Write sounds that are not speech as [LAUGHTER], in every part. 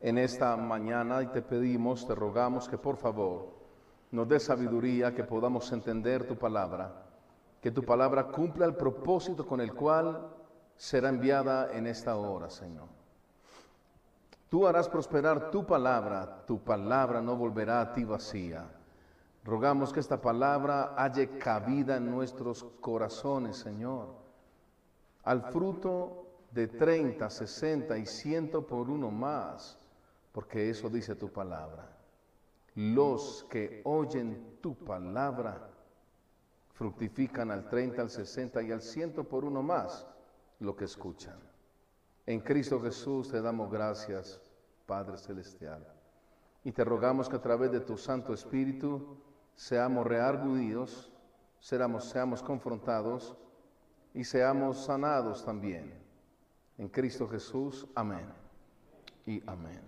en esta mañana y te pedimos, te rogamos que por favor nos dé sabiduría, que podamos entender tu palabra, que tu palabra cumpla el propósito con el cual será enviada en esta hora, Señor. Tú harás prosperar tu palabra, tu palabra no volverá a ti vacía. Rogamos que esta palabra haya cabida en nuestros corazones, Señor, al fruto de 30, 60 y 100 por uno más, porque eso dice tu palabra. Los que oyen tu palabra fructifican al 30, al 60 y al 100 por uno más lo que escuchan. En Cristo Jesús te damos gracias, Padre Celestial. Y te rogamos que a través de tu Santo Espíritu seamos reargudidos, seamos, seamos confrontados y seamos sanados también. En Cristo Jesús, amén. Y amén.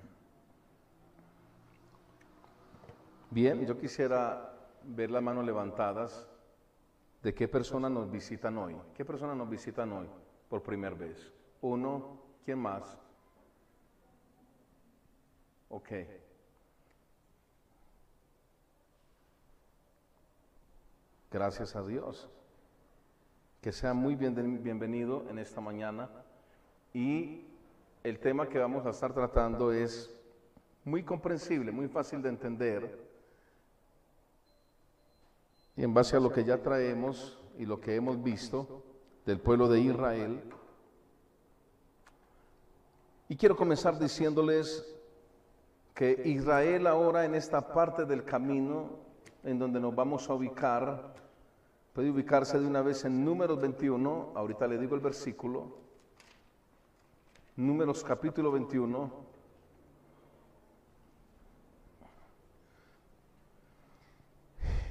Bien, yo quisiera ver las manos levantadas de qué personas nos visitan hoy. ¿Qué personas nos visitan hoy por primera vez? Uno, ¿quién más? Ok. Gracias a Dios. Que sea muy bienvenido en esta mañana. Y el tema que vamos a estar tratando es muy comprensible, muy fácil de entender. Y en base a lo que ya traemos y lo que hemos visto del pueblo de Israel. Y quiero comenzar diciéndoles que Israel ahora en esta parte del camino en donde nos vamos a ubicar, puede ubicarse de una vez en números 21, ahorita le digo el versículo, números capítulo 21.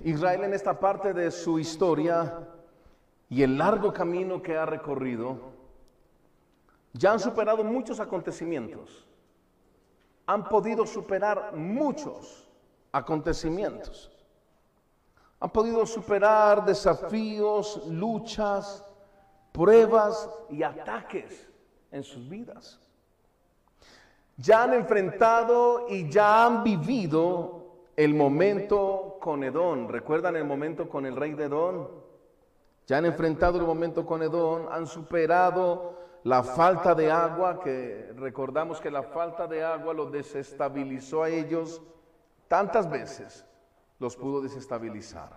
Israel en esta parte de su historia y el largo camino que ha recorrido, ya han superado muchos acontecimientos han podido superar muchos acontecimientos. Han podido superar desafíos, luchas, pruebas y ataques en sus vidas. Ya han enfrentado y ya han vivido el momento con Edón. ¿Recuerdan el momento con el rey de Edón? Ya han enfrentado el momento con Edón, han superado la falta de agua, que recordamos que la falta de agua los desestabilizó a ellos tantas veces, los pudo desestabilizar.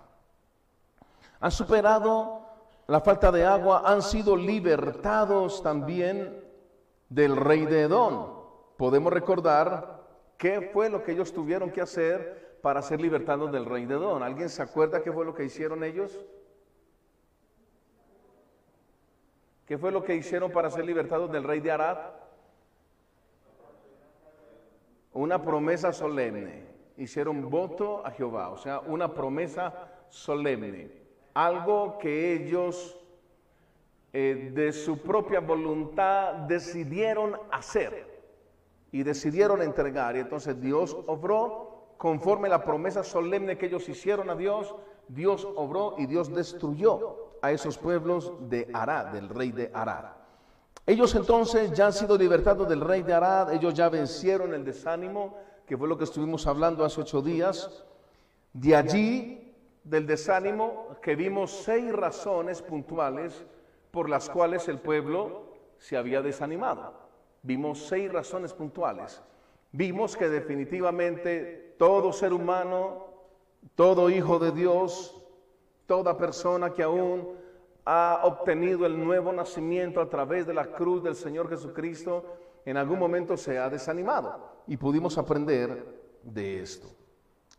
Han superado la falta de agua, han sido libertados también del rey de Edón. Podemos recordar qué fue lo que ellos tuvieron que hacer para ser libertados del rey de Edón. ¿Alguien se acuerda qué fue lo que hicieron ellos? ¿Qué fue lo que hicieron para ser libertados del rey de Arad? Una promesa solemne. Hicieron voto a Jehová, o sea, una promesa solemne. Algo que ellos eh, de su propia voluntad decidieron hacer y decidieron entregar. Y entonces Dios obró conforme la promesa solemne que ellos hicieron a Dios. Dios obró y Dios destruyó a esos pueblos de Arad, del rey de Arad. Ellos entonces ya han sido libertados del rey de Arad, ellos ya vencieron el desánimo, que fue lo que estuvimos hablando hace ocho días. De allí, del desánimo, que vimos seis razones puntuales por las cuales el pueblo se había desanimado. Vimos seis razones puntuales. Vimos que definitivamente todo ser humano, todo hijo de Dios, Toda persona que aún ha obtenido el nuevo nacimiento a través de la cruz del Señor Jesucristo, en algún momento se ha desanimado. Y pudimos aprender de esto.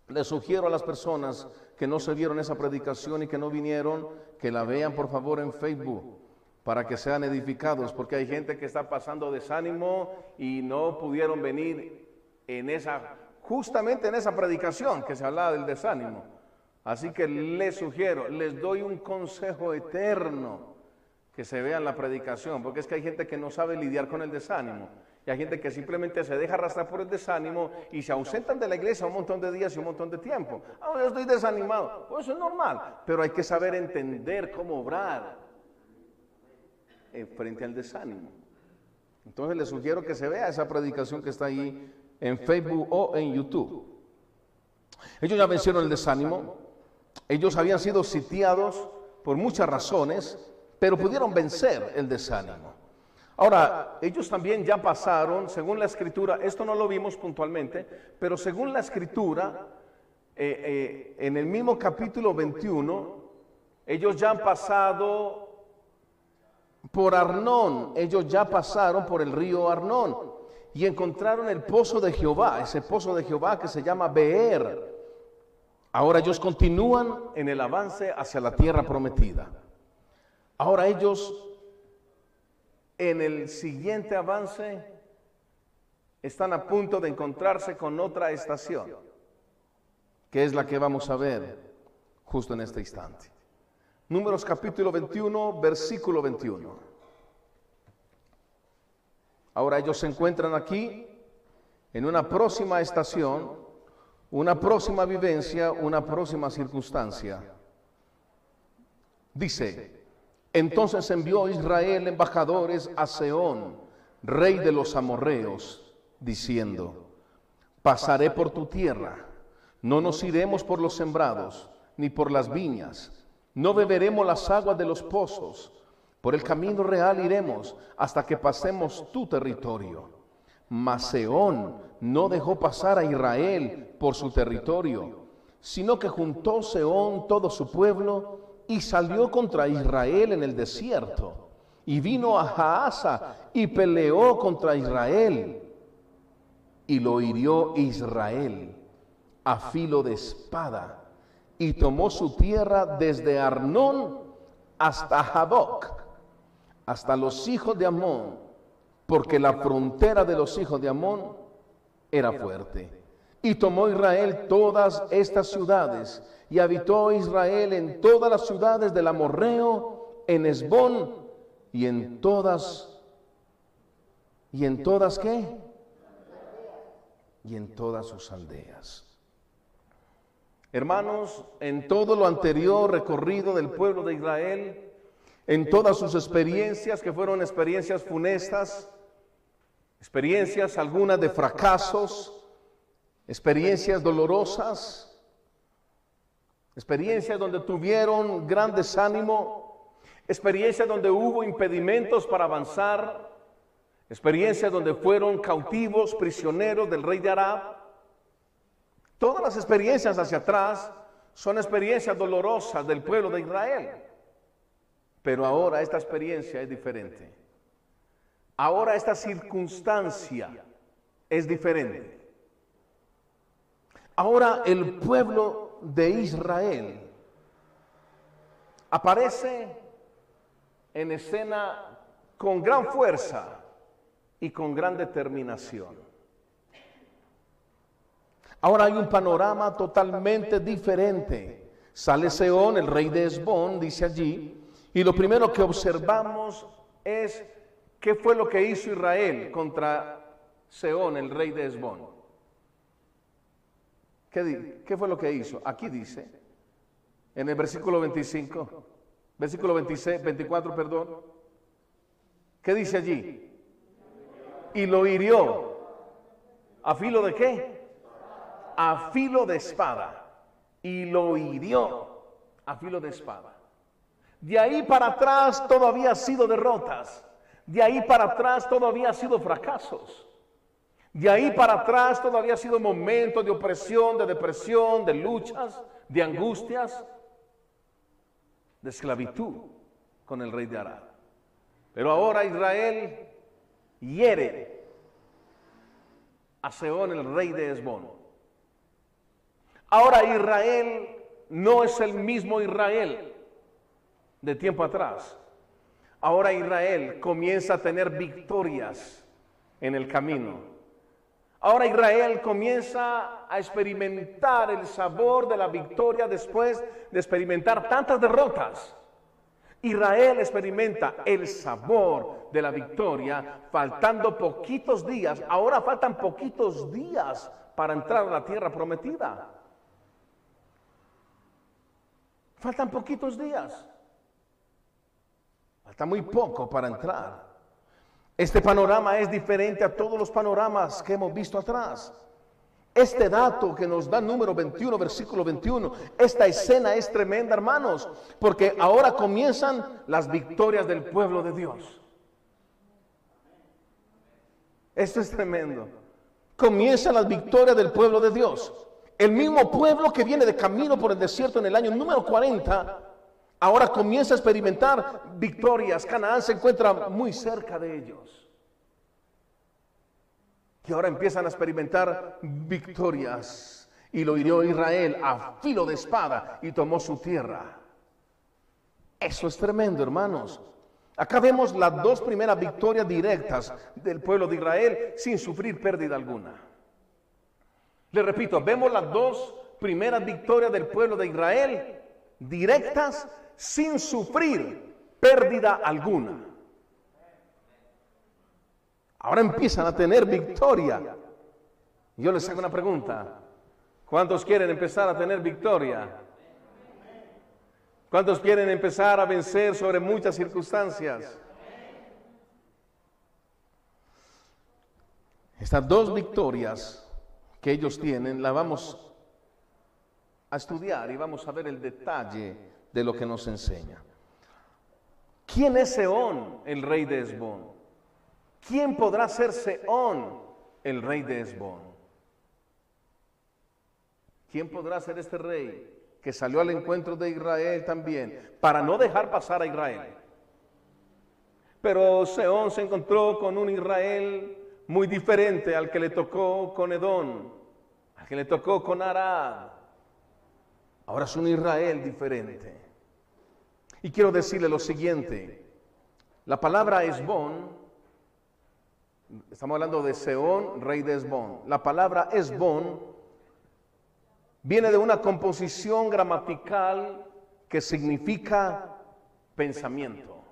Les sugiero a las personas que no se vieron esa predicación y que no vinieron, que la vean por favor en Facebook para que sean edificados, porque hay gente que está pasando desánimo y no pudieron venir en esa, justamente en esa predicación que se hablaba del desánimo. Así que les sugiero, les doy un consejo eterno que se vea la predicación, porque es que hay gente que no sabe lidiar con el desánimo. Y hay gente que simplemente se deja arrastrar por el desánimo y se ausentan de la iglesia un montón de días y un montón de tiempo. Ah, yo estoy desanimado. Pues eso es normal. Pero hay que saber entender cómo obrar frente al desánimo. Entonces les sugiero que se vea esa predicación que está ahí en Facebook o en YouTube. Ellos ya vencieron el desánimo, ellos habían sido sitiados por muchas razones, pero pudieron vencer el desánimo. Ahora, ellos también ya pasaron, según la escritura, esto no lo vimos puntualmente, pero según la escritura, eh, eh, en el mismo capítulo 21, ellos ya han pasado por Arnón, ellos ya pasaron por el río Arnón y encontraron el pozo de Jehová, ese pozo de Jehová que se llama Beer. Ahora ellos continúan en el avance hacia la tierra prometida. Ahora ellos en el siguiente avance están a punto de encontrarse con otra estación, que es la que vamos a ver justo en este instante. Números capítulo 21, versículo 21. Ahora ellos se encuentran aquí en una próxima estación, una próxima vivencia, una próxima circunstancia. Dice, entonces envió Israel embajadores a Seón, rey de los amorreos, diciendo, pasaré por tu tierra, no nos iremos por los sembrados, ni por las viñas no beberemos las aguas de los pozos. Por el camino real iremos hasta que pasemos tu territorio. Maseón no dejó pasar a Israel por su territorio, sino que juntó Seón todo su pueblo y salió contra Israel en el desierto. Y vino a Jaasa y peleó contra Israel. Y lo hirió Israel a filo de espada y tomó su tierra desde Arnón hasta Jaboc, hasta los hijos de Amón, porque la frontera de los hijos de Amón era fuerte. Y tomó Israel todas estas ciudades, y habitó Israel en todas las ciudades del Amorreo, en Esbón, y en todas, y en todas qué? Y en todas sus aldeas. Hermanos, en todo lo anterior recorrido del pueblo de Israel, en todas sus experiencias, que fueron experiencias funestas, experiencias algunas de fracasos, experiencias dolorosas, experiencias donde tuvieron gran desánimo, experiencias donde hubo impedimentos para avanzar, experiencias donde fueron cautivos, prisioneros del rey de Arab, Todas las experiencias hacia atrás son experiencias dolorosas del pueblo de Israel. Pero ahora esta experiencia es diferente. Ahora esta circunstancia es diferente. Ahora el pueblo de Israel aparece en escena con gran fuerza y con gran determinación. Ahora hay un panorama totalmente diferente. Sale Seón, el rey de Esbón, dice allí, y lo primero que observamos es qué fue lo que hizo Israel contra Seón, el rey de Esbón. ¿Qué, ¿Qué, fue lo que hizo? Aquí dice, en el versículo 25, versículo 26, 24, perdón. ¿Qué dice allí? Y lo hirió. ¿A filo de qué? A filo de espada y lo hirió a filo de espada. De ahí para atrás todavía ha sido derrotas. De ahí para atrás todavía ha sido fracasos. De ahí para atrás todavía ha sido momentos de opresión, de depresión, de luchas, de angustias, de esclavitud con el rey de Arad. Pero ahora Israel hiere a Seón, el rey de Esbón. Ahora Israel no es el mismo Israel de tiempo atrás. Ahora Israel comienza a tener victorias en el camino. Ahora Israel comienza a experimentar el sabor de la victoria después de experimentar tantas derrotas. Israel experimenta el sabor de la victoria faltando poquitos días. Ahora faltan poquitos días para entrar a la tierra prometida. Faltan poquitos días. Falta muy poco para entrar. Este panorama es diferente a todos los panoramas que hemos visto atrás. Este dato que nos da número 21, versículo 21, esta escena es tremenda, hermanos, porque ahora comienzan las victorias del pueblo de Dios. Esto es tremendo. Comienzan las victorias del pueblo de Dios. El mismo pueblo que viene de camino por el desierto en el año número 40, ahora comienza a experimentar victorias. Canaán se encuentra muy cerca de ellos. Y ahora empiezan a experimentar victorias. Y lo hirió Israel a filo de espada y tomó su tierra. Eso es tremendo, hermanos. Acá vemos las dos primeras victorias directas del pueblo de Israel sin sufrir pérdida alguna. Le repito, vemos las dos primeras victorias del pueblo de Israel directas sin sufrir pérdida alguna. Ahora empiezan a tener victoria. Yo les hago una pregunta. ¿Cuántos quieren empezar a tener victoria? ¿Cuántos quieren empezar a vencer sobre muchas circunstancias? Estas dos victorias que ellos tienen las vamos a estudiar y vamos a ver el detalle de lo que nos enseña. ¿Quién es Seón, el rey de Esbón? ¿quién podrá ser Seón, el rey de Esbón? ¿Quién podrá ser este rey que salió al encuentro de Israel también para no dejar pasar a Israel? Pero Seón se encontró con un Israel muy diferente al que le tocó con Edón, al que le tocó con Arad. Ahora es un Israel diferente. Y quiero decirle lo siguiente, la palabra Esbón Estamos hablando de Seón, rey de Esbón. La palabra Esbón viene de una composición gramatical que significa pensamiento.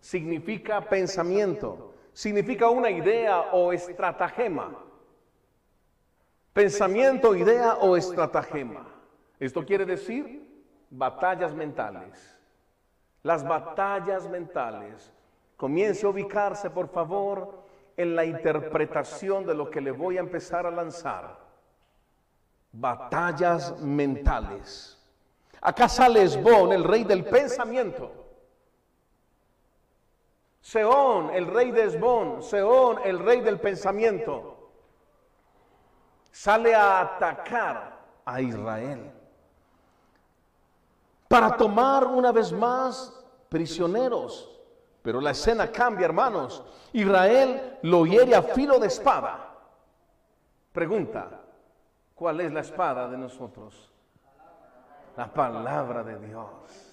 Significa pensamiento. Significa una idea o estratagema. Pensamiento, idea o estratagema. Esto quiere decir batallas mentales. Las batallas mentales Comience a ubicarse, por favor, en la interpretación de lo que le voy a empezar a lanzar. Batallas mentales. Acá sale Esbón, el rey del pensamiento. Seón, el rey de Esbón. Seón, el rey del pensamiento. Sale a atacar a Israel. Para tomar una vez más prisioneros pero la escena cambia, hermanos. Israel lo hiere a filo de espada. Pregunta, ¿cuál es la espada de nosotros? La palabra de Dios.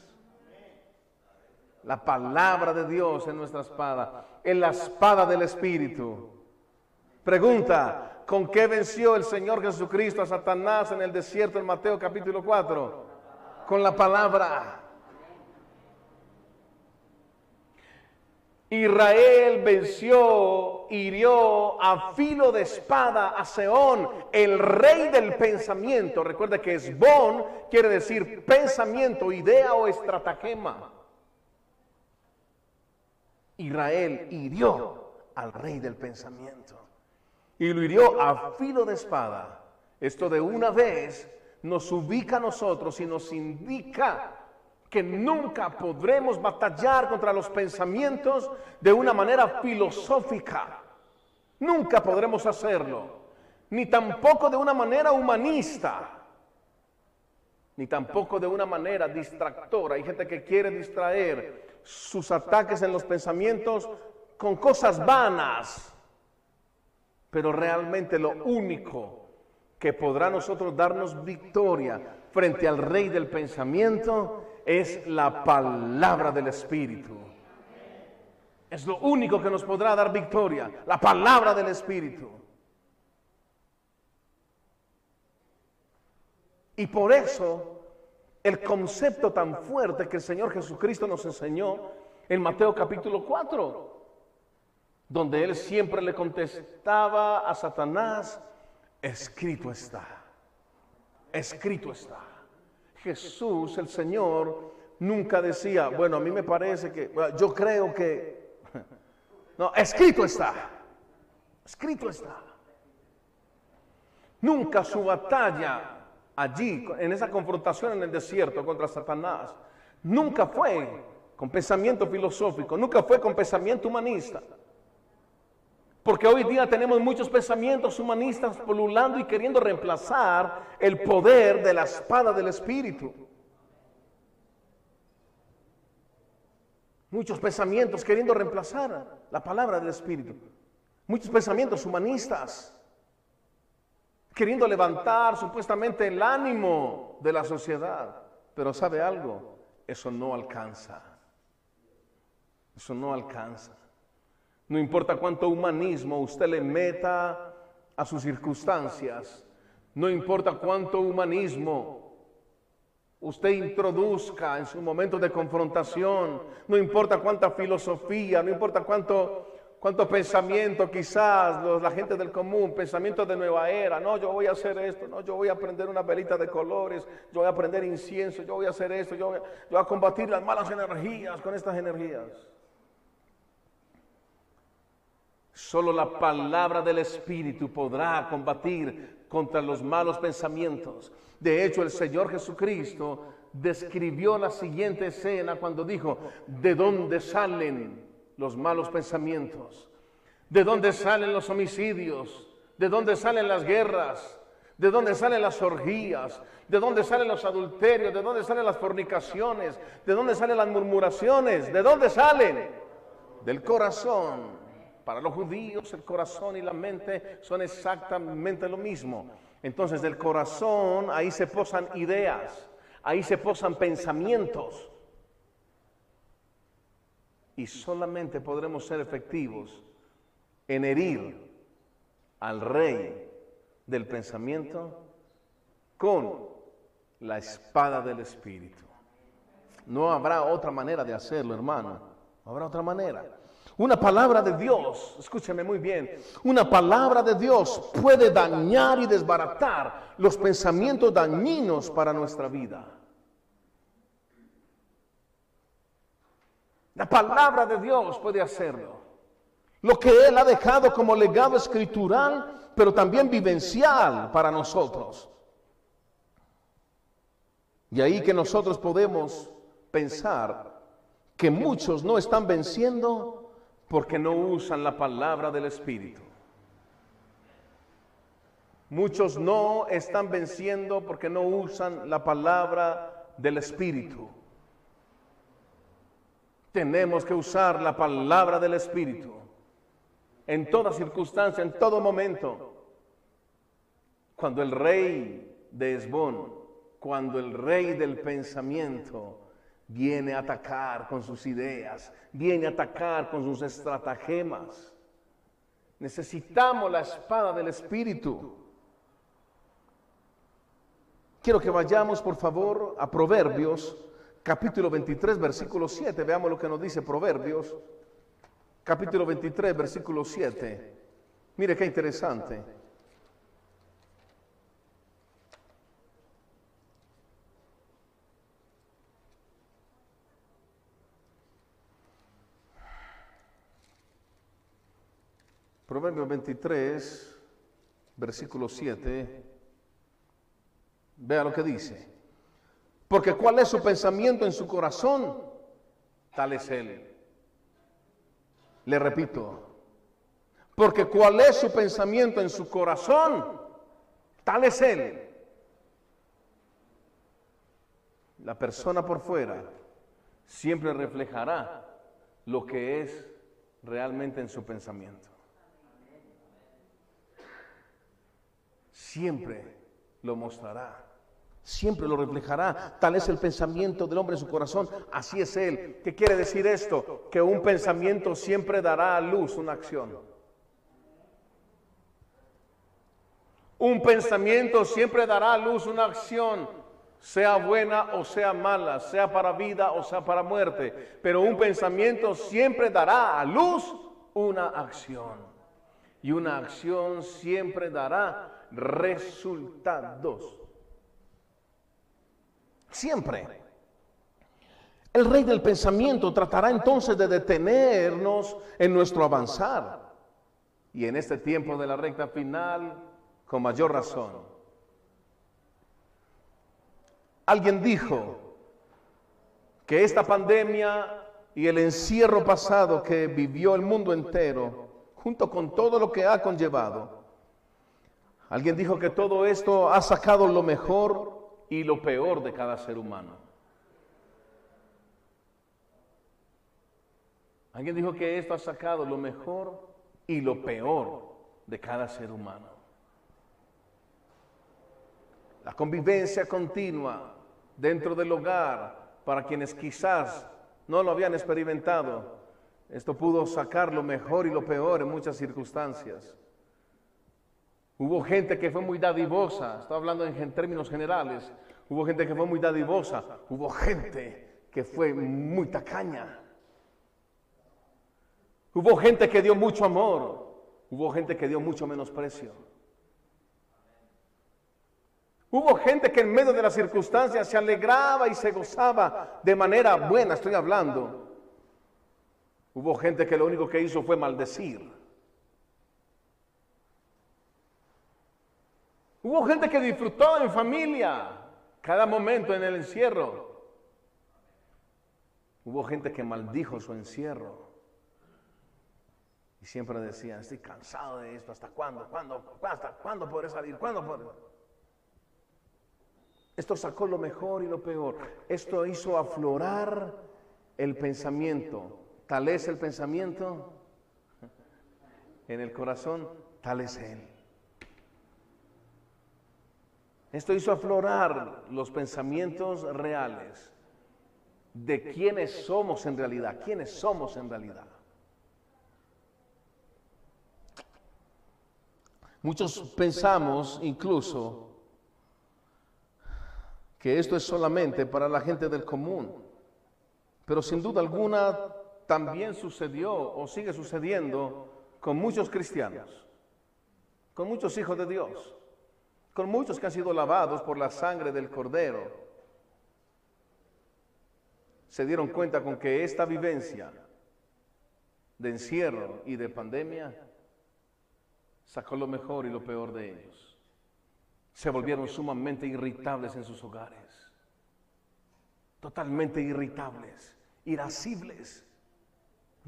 La palabra de Dios es nuestra espada. Es la espada del Espíritu. Pregunta, ¿con qué venció el Señor Jesucristo a Satanás en el desierto en Mateo capítulo 4? Con la palabra. Israel venció, hirió a filo de espada a Seón, el rey del pensamiento. Recuerda que Esbón quiere decir pensamiento, idea o estratagema. Israel hirió al rey del pensamiento y lo hirió a filo de espada. Esto de una vez nos ubica a nosotros y nos indica que nunca podremos batallar contra los pensamientos de una manera filosófica. Nunca podremos hacerlo. Ni tampoco de una manera humanista. Ni tampoco de una manera distractora. Hay gente que quiere distraer sus ataques en los pensamientos con cosas vanas. Pero realmente lo único que podrá nosotros darnos victoria frente al rey del pensamiento es la palabra del Espíritu. Es lo único que nos podrá dar victoria, la palabra del Espíritu. Y por eso el concepto tan fuerte que el Señor Jesucristo nos enseñó en Mateo capítulo 4, donde Él siempre le contestaba a Satanás, escrito está, escrito está. Jesús, el Señor, nunca decía, bueno, a mí me parece que, yo creo que, [LAUGHS] No, escrito está. Escrito está. Nunca su batalla allí, en esa confrontación en el desierto contra Satanás, nunca fue con pensamiento filosófico, nunca fue con pensamiento humanista. Porque hoy día tenemos muchos pensamientos humanistas polulando y queriendo reemplazar el poder de la espada del Espíritu. Muchos pensamientos queriendo reemplazar la palabra del Espíritu. Muchos pensamientos humanistas queriendo levantar supuestamente el ánimo de la sociedad. Pero ¿sabe algo? Eso no alcanza. Eso no alcanza. No importa cuánto humanismo usted le meta a sus circunstancias. No importa cuánto humanismo usted introduzca en su momento de confrontación. No importa cuánta filosofía, no importa cuánto cuánto pensamiento quizás la gente del común, pensamiento de nueva era, no, yo voy a hacer esto, no, yo voy a prender una velita de colores, yo voy a prender incienso, yo voy a hacer esto, yo yo voy a combatir las malas energías con estas energías. Solo la palabra del Espíritu podrá combatir contra los malos pensamientos. De hecho, el Señor Jesucristo describió la siguiente escena cuando dijo, ¿de dónde salen los malos pensamientos? ¿De dónde salen los homicidios? ¿De dónde salen las guerras? ¿De dónde salen las orgías? ¿De dónde salen los adulterios? ¿De dónde salen las fornicaciones? ¿De dónde salen las murmuraciones? ¿De dónde salen? Del corazón. Para los judíos el corazón y la mente son exactamente lo mismo. Entonces del corazón ahí se posan ideas, ahí se posan pensamientos y solamente podremos ser efectivos en herir al rey del pensamiento con la espada del Espíritu. No habrá otra manera de hacerlo, hermano. No habrá otra manera. Una palabra de Dios, escúcheme muy bien, una palabra de Dios puede dañar y desbaratar los pensamientos dañinos para nuestra vida. La palabra de Dios puede hacerlo. Lo que Él ha dejado como legado escritural, pero también vivencial para nosotros. Y ahí que nosotros podemos pensar que muchos no están venciendo porque no usan la palabra del Espíritu. Muchos no están venciendo porque no usan la palabra del Espíritu. Tenemos que usar la palabra del Espíritu en toda circunstancia, en todo momento. Cuando el rey de Esbón, cuando el rey del pensamiento viene a atacar con sus ideas, viene a atacar con sus estratagemas. Necesitamos la espada del Espíritu. Quiero que vayamos, por favor, a Proverbios capítulo 23, versículo 7. Veamos lo que nos dice Proverbios, capítulo 23, versículo 7. Mire qué interesante. Proverbios 23, versículo 7. Vea lo que dice. Porque cuál es su pensamiento en su corazón, tal es él. Le repito, porque cuál es su pensamiento en su corazón, tal es él. La persona por fuera siempre reflejará lo que es realmente en su pensamiento. Siempre lo mostrará siempre lo reflejará. Tal es el pensamiento del hombre en su corazón, así es él. ¿Qué quiere decir esto? Que un pensamiento siempre dará a luz una acción. Un pensamiento siempre dará a luz una acción, sea buena o sea mala, sea para vida o sea para muerte. Pero un pensamiento siempre dará a luz una acción. Y una acción siempre dará resultados. Siempre. El rey del pensamiento tratará entonces de detenernos en nuestro avanzar. Y en este tiempo de la recta final, con mayor razón. Alguien dijo que esta pandemia y el encierro pasado que vivió el mundo entero, junto con todo lo que ha conllevado, alguien dijo que todo esto ha sacado lo mejor y lo peor de cada ser humano. Alguien dijo que esto ha sacado lo mejor y lo peor de cada ser humano. La convivencia continua dentro del hogar para quienes quizás no lo habían experimentado. Esto pudo sacar lo mejor y lo peor en muchas circunstancias. Hubo gente que fue muy dadivosa, estoy hablando en términos generales, hubo gente que fue muy dadivosa, hubo gente que fue muy tacaña. Hubo gente que dio mucho amor, hubo gente que dio mucho menosprecio. Hubo gente que en medio de las circunstancias se alegraba y se gozaba de manera buena, estoy hablando. Hubo gente que lo único que hizo fue maldecir. Hubo gente que disfrutó en familia cada momento en el encierro. Hubo gente que maldijo su encierro. Y siempre decían, estoy cansado de esto, ¿hasta cuándo? ¿Cuándo? ¿Hasta cuándo podré salir? ¿Cuándo podré? Esto sacó lo mejor y lo peor. Esto hizo aflorar el pensamiento. Tal es el pensamiento en el corazón, tal es Él. Esto hizo aflorar los pensamientos reales de quiénes somos en realidad, quiénes somos en realidad. Muchos pensamos incluso que esto es solamente para la gente del común, pero sin duda alguna también sucedió o sigue sucediendo con muchos cristianos, con muchos hijos de Dios, con muchos que han sido lavados por la sangre del cordero. Se dieron cuenta con que esta vivencia de encierro y de pandemia sacó lo mejor y lo peor de ellos. Se volvieron sumamente irritables en sus hogares, totalmente irritables, irascibles,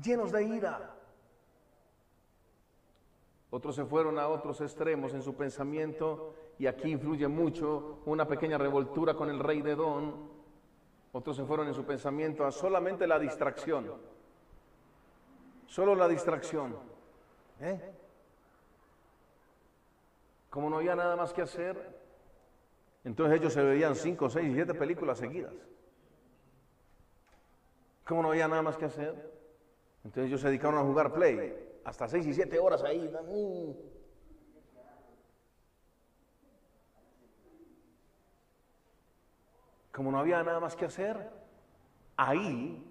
llenos de ira. Otros se fueron a otros extremos en su pensamiento y aquí influye mucho una pequeña revoltura con el rey de Don. Otros se fueron en su pensamiento a solamente la distracción. Solo la distracción. ¿Eh? Como no había nada más que hacer, entonces ellos se veían cinco, seis, siete películas seguidas. Como no había nada más que hacer, entonces ellos se dedicaron a jugar play, hasta seis y siete horas ahí. Como no había nada más que hacer, ahí,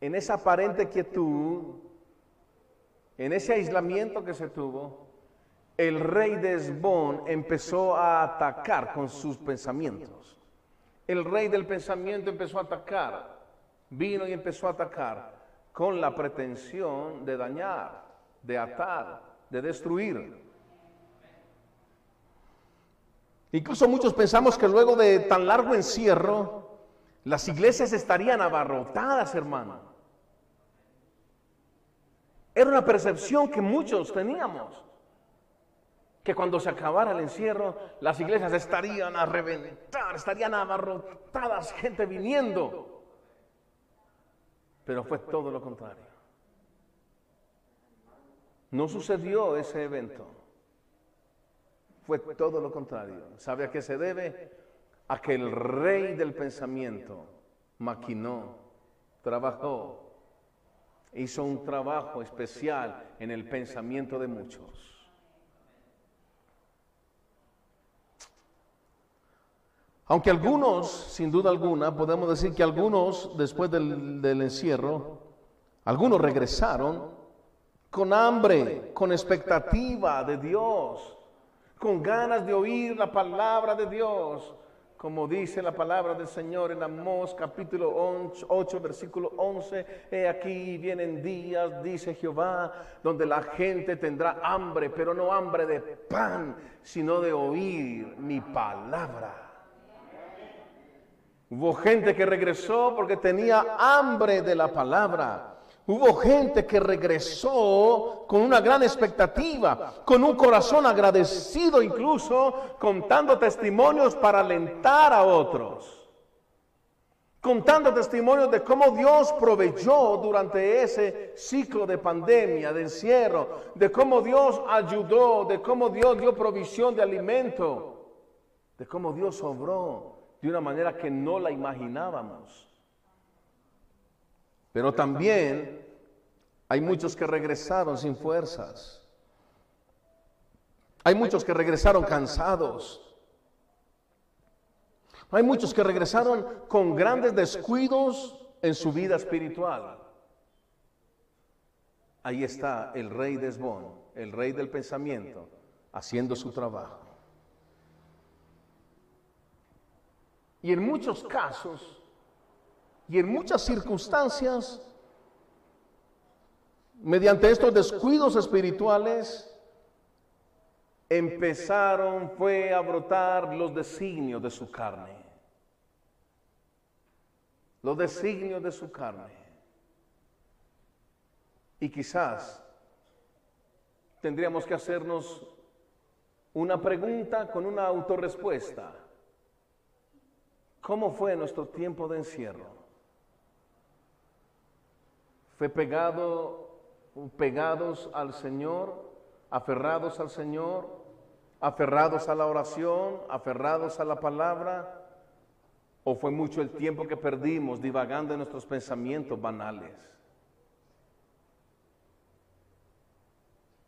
en esa aparente quietud, en ese aislamiento que se tuvo, el rey de Esbón empezó a atacar con sus pensamientos. El rey del pensamiento empezó a atacar, vino y empezó a atacar con la pretensión de dañar, de atar, de destruir. Incluso muchos pensamos que luego de tan largo encierro, las iglesias estarían abarrotadas, hermano. Era una percepción que muchos teníamos que cuando se acabara el encierro, las iglesias estarían a reventar, estarían abarrotadas, gente viniendo. Pero fue todo lo contrario. No sucedió ese evento. Fue todo lo contrario. ¿Sabe a qué se debe? A que el rey del pensamiento maquinó, trabajó, hizo un trabajo especial en el pensamiento de muchos. Aunque algunos, sin duda alguna, podemos decir que algunos, después del, encierro, algunos regresaron con hambre, con expectativa de Dios, con ganas de oír la palabra de Dios, como dice la palabra del Señor en Amós capítulo 8, versículo 11, he aquí vienen días, dice Jehová, donde la gente tendrá hambre, pero no hambre de pan, sino de oír mi palabra. Hubo gente que regresó porque tenía hambre de la palabra. Hubo gente que regresó con una gran expectativa, con un corazón agradecido incluso, contando testimonios para alentar a otros. Contando testimonios de cómo Dios proveyó durante ese ciclo de pandemia, de encierro, de cómo Dios ayudó, de cómo Dios dio provisión de alimento, de cómo Dios obró de una manera que no la imaginábamos. Pero también hay muchos que regresaron sin fuerzas. Hay muchos que regresaron cansados. Hay muchos que regresaron con grandes descuidos en su vida espiritual. Ahí está el rey de Esbón, el rey del pensamiento, haciendo su trabajo. Y en muchos casos y en muchas circunstancias, mediante estos descuidos espirituales, empezaron fue a brotar los designios de su carne. Los designios de su carne. Y quizás tendríamos que hacernos una pregunta con una autorrespuesta. ¿Cómo fue nuestro tiempo de encierro? ¿Fue pegado, pegados al Señor, aferrados al Señor, aferrados a la oración, aferrados a la palabra? ¿O fue mucho el tiempo que perdimos divagando en nuestros pensamientos banales?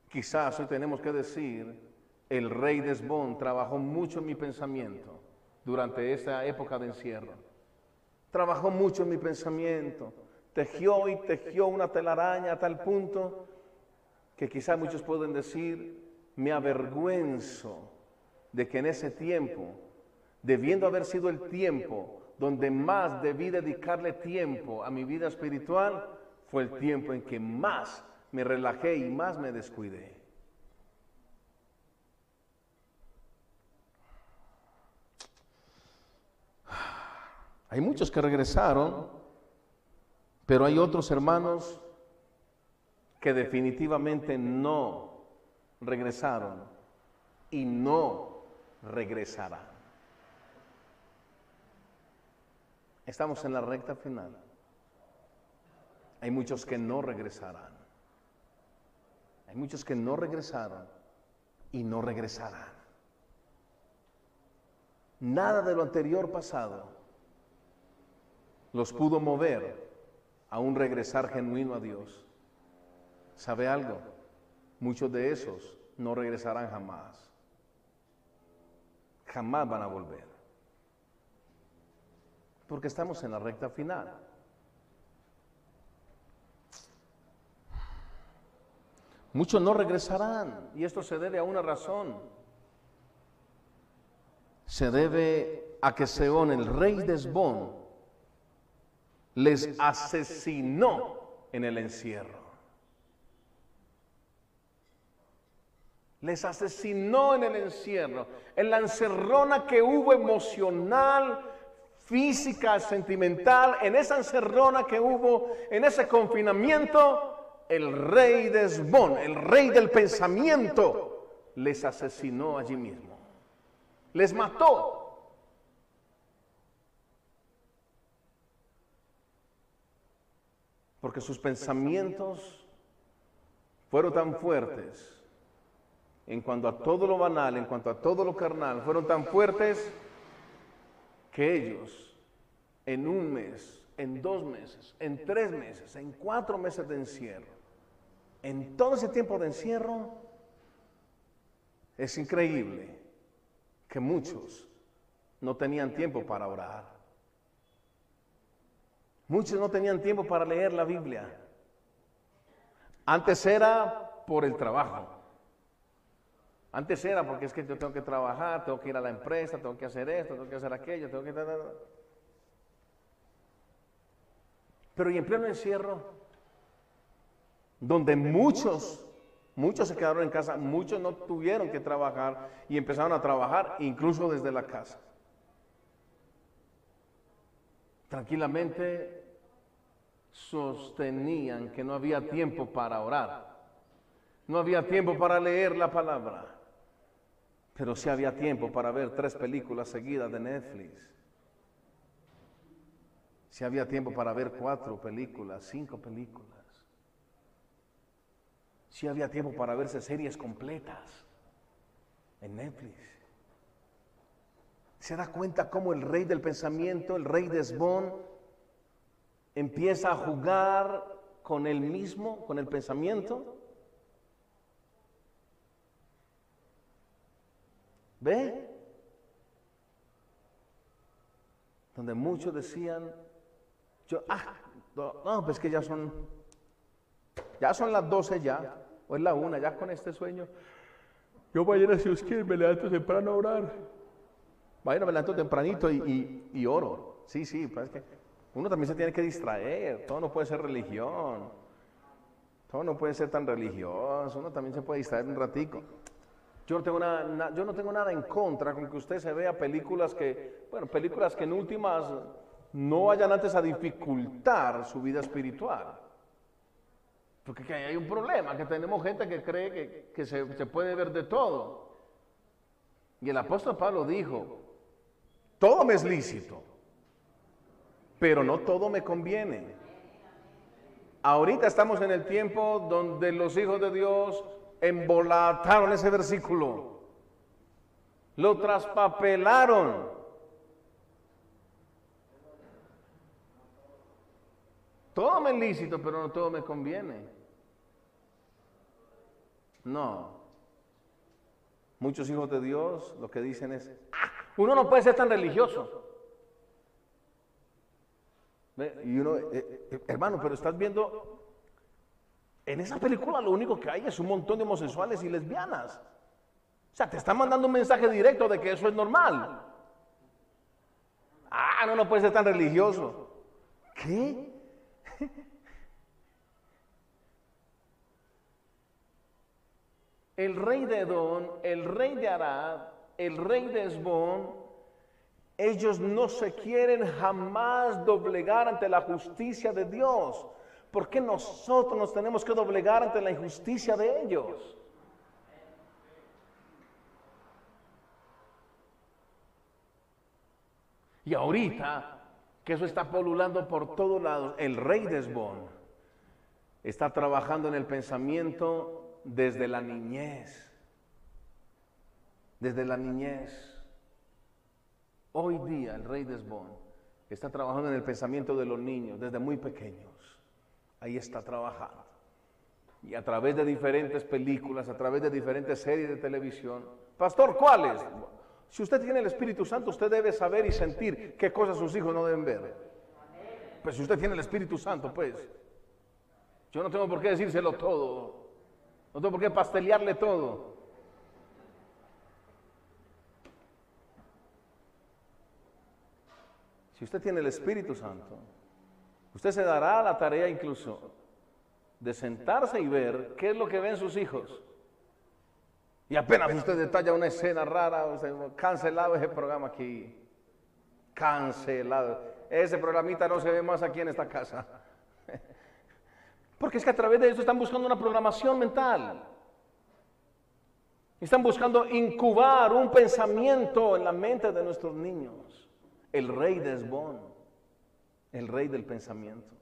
Quizás hoy tenemos que decir, el rey de Esbón trabajó mucho en mi pensamiento durante esa época de encierro. Trabajó mucho en mi pensamiento, tejió y tejió una telaraña a tal punto que quizás muchos pueden decir, me avergüenzo de que en ese tiempo, debiendo haber sido el tiempo donde más debí dedicarle tiempo a mi vida espiritual, fue el tiempo en que más me relajé y más me descuidé. Hay muchos que regresaron, pero hay otros hermanos que definitivamente no regresaron y no regresarán. Estamos en la recta final. Hay muchos que no regresarán. Hay muchos que no regresaron y no regresarán. Nada de lo anterior pasado los pudo mover a un regresar genuino a Dios. ¿Sabe algo? Muchos de esos no regresarán jamás. Jamás van a volver. Porque estamos en la recta final. Muchos no regresarán y esto se debe a una razón. Se debe a que Seón, el rey de Esbón, les asesinó en el encierro. Les asesinó en el encierro, en la encerrona que hubo emocional, física, sentimental, en esa encerrona que hubo, en ese confinamiento, el rey de Esbón, el rey del pensamiento, les asesinó allí mismo. Les mató porque sus pensamientos fueron tan fuertes en cuanto a todo lo banal, en cuanto a todo lo carnal, fueron tan fuertes que ellos en un mes, en dos meses, en tres meses, en cuatro meses de encierro, en todo ese tiempo de encierro, es increíble que muchos no tenían tiempo para orar. Muchos no tenían tiempo para leer la Biblia. Antes era por el trabajo. Antes era porque es que yo tengo que trabajar, tengo que ir a la empresa, tengo que hacer esto, tengo que hacer aquello, tengo que... Pero y en pleno encierro, donde muchos, muchos se quedaron en casa, muchos no tuvieron que trabajar y empezaron a trabajar incluso desde la casa. Tranquilamente sostenían que no había tiempo para orar, no había tiempo para leer la palabra, pero sí había tiempo para ver tres películas seguidas de Netflix. Si había tiempo para ver cuatro películas, cinco películas. Si había tiempo para verse series completas en Netflix. ¿Se da cuenta cómo el rey del pensamiento, el rey de Esbón, empieza a jugar con él mismo, con el pensamiento? ¿Ve? Donde muchos decían, yo, ah, no, pues que ya son, ya son las 12 ya, o es la una, ya con este sueño. Yo mañana, si os quiere, me levanto temprano a orar. Mañana me levanto tempranito y, y, oro. Sí, sí, pues que uno también se tiene que distraer. Todo no puede ser religión. Todo no puede ser tan religioso. Uno también se puede distraer un ratico. Yo no, tengo nada, yo no tengo nada en contra con que usted se vea películas que, bueno, películas que en últimas no vayan antes a dificultar su vida espiritual. Porque hay un problema, que tenemos gente que cree que, se, se puede ver de todo. Y el apóstol Pablo dijo, todo me es lícito, pero no todo me conviene. Ahorita estamos en el tiempo donde los hijos de Dios embolataron ese versículo, lo traspapelaron Todo me es lícito, pero no todo me conviene. No. Muchos hijos de Dios lo que dicen es, ah, uno no puede ser tan religioso. Y uno, eh, eh, hermano, pero estás viendo, en esa película lo único que hay es un montón de homosexuales y lesbianas. O sea, te están mandando un mensaje directo de que eso es normal. Ah, no, no puede ser tan religioso. ¿Qué? [LAUGHS] El rey de Edom, el rey de Arad, el rey de Esbón, ellos no se quieren jamás doblegar ante la justicia de Dios. ¿Por qué nosotros nos tenemos que doblegar ante la injusticia de ellos? Y ahorita que eso está polulando por todos lados. El rey de está trabajando en el pensamiento desde la niñez. Desde la niñez. Hoy día el rey de Esbón está trabajando en el pensamiento de los niños desde muy pequeños. Ahí está trabajando. Y a través de diferentes películas, a través de diferentes series de televisión. Pastor, ¿cuáles? Si usted tiene el Espíritu Santo, usted debe saber y sentir qué cosas sus hijos no deben ver. Pues si usted tiene el Espíritu Santo, pues. Yo no tengo por qué decírselo todo. No tengo por qué pastelearle todo. Si usted tiene el Espíritu Santo, usted se dará la tarea incluso de sentarse y ver qué es lo que ven sus hijos. Y apenas usted detalla una escena rara, cancelado ese programa aquí. Cancelado. Ese programita no se ve más aquí en esta casa. Porque es que a través de eso están buscando una programación mental. Están buscando incubar un pensamiento en la mente de nuestros niños. El rey de Esbón, el rey del pensamiento.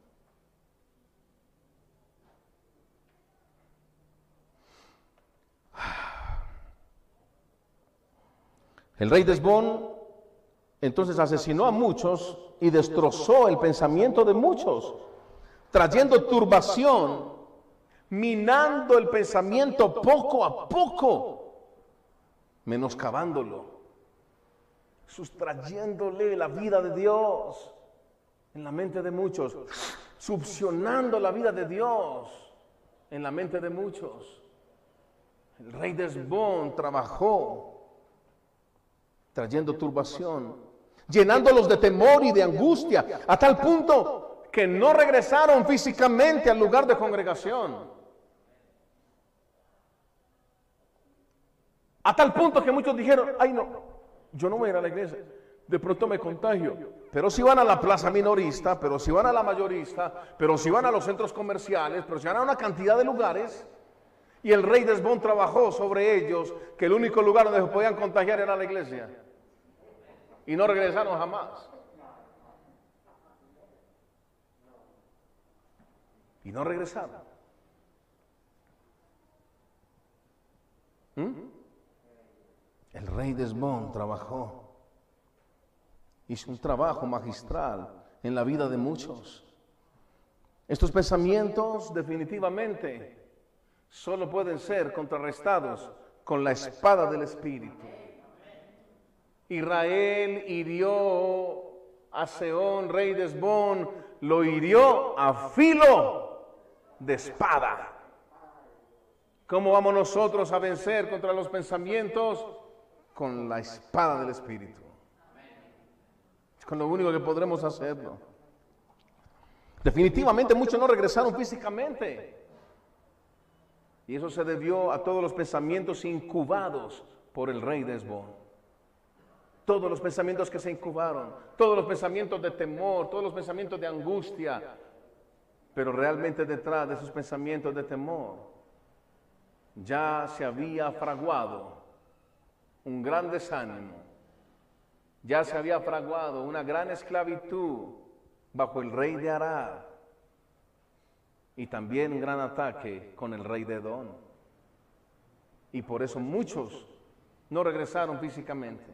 El rey de Esbón entonces asesinó a muchos y destrozó el pensamiento de muchos, trayendo turbación, minando el pensamiento poco a poco, menoscabándolo, sustrayéndole la vida de Dios en la mente de muchos, succionando la vida de Dios en la mente de muchos. El rey de trabajó trayendo turbación, llenándolos de temor y de angustia, a tal punto que no regresaron físicamente al lugar de congregación. A tal punto que muchos dijeron, ay no, yo no voy a ir a la iglesia, de pronto me contagio. Pero si van a la plaza minorista, pero si van a la mayorista, pero si van a los centros comerciales, pero si van a una cantidad de lugares, y el rey de trabajó sobre ellos, que el único lugar donde se podían contagiar era la iglesia. Y no regresaron jamás. Y no regresaron. ¿Mm? El rey de Esbón trabajó. Hizo un trabajo magistral en la vida de muchos. Estos pensamientos definitivamente solo pueden ser contrarrestados con la espada del Espíritu. Israel hirió a Seón, rey de lo hirió a filo de espada. ¿Cómo vamos nosotros a vencer contra los pensamientos? Con la espada del Espíritu. Es con lo único que podremos hacerlo. Definitivamente muchos no regresaron físicamente. Y eso se debió a todos los pensamientos incubados por el rey de Esbón. Todos los pensamientos que se incubaron, todos los pensamientos de temor, todos los pensamientos de angustia. Pero realmente detrás de esos pensamientos de temor ya se había fraguado un gran desánimo, ya se había fraguado una gran esclavitud bajo el rey de Arad y también un gran ataque con el rey de Edom. Y por eso muchos no regresaron físicamente.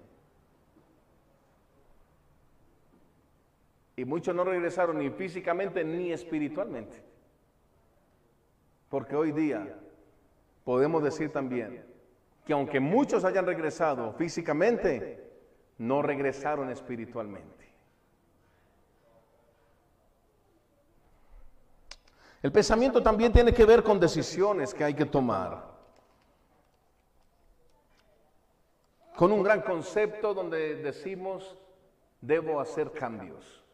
Y muchos no regresaron ni físicamente ni espiritualmente. Porque hoy día podemos decir también que aunque muchos hayan regresado físicamente, no regresaron espiritualmente. El pensamiento también tiene que ver con decisiones que hay que tomar. Con un gran concepto donde decimos, debo hacer cambios.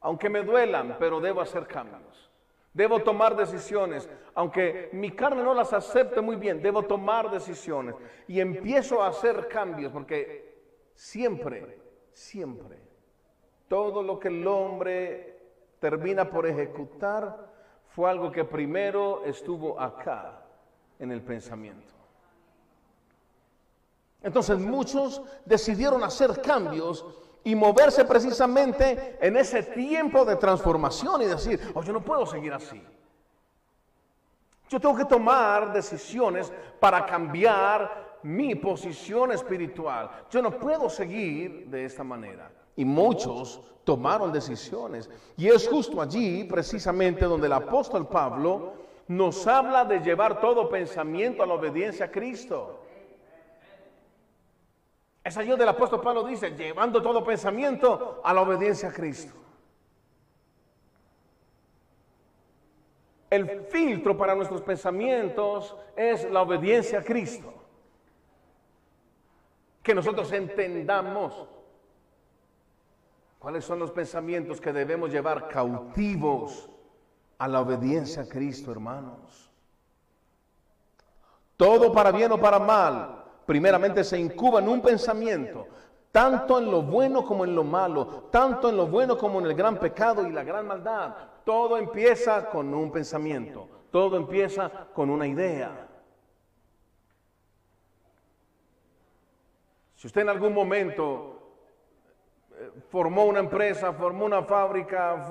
Aunque me duelan, pero debo hacer cambios. Debo tomar decisiones, aunque mi carne no las acepte muy bien, debo tomar decisiones. Y empiezo a hacer cambios, porque siempre, siempre, todo lo que el hombre termina por ejecutar fue algo que primero estuvo acá en el pensamiento. Entonces muchos decidieron hacer cambios y moverse precisamente en ese tiempo de transformación y decir, oh, yo no puedo seguir así. Yo tengo que tomar decisiones para cambiar mi posición espiritual. Yo no puedo seguir de esta manera. Y muchos tomaron decisiones. Y es justo allí, precisamente, donde el apóstol Pablo nos habla de llevar todo pensamiento a la obediencia a Cristo. Es allí donde el apóstol Pablo dice, llevando todo pensamiento a la obediencia a Cristo. El filtro para nuestros pensamientos es la obediencia a Cristo. Que nosotros entendamos ¿Cuáles son los pensamientos que debemos llevar cautivos a la obediencia a Cristo, hermanos? Todo para bien o para mal, primeramente se incuba en un pensamiento, tanto en lo bueno como en lo malo, tanto en lo bueno como en el gran pecado y la gran maldad. Todo empieza con un pensamiento, todo empieza con una idea. Si usted en algún momento formó una empresa, formó una fábrica,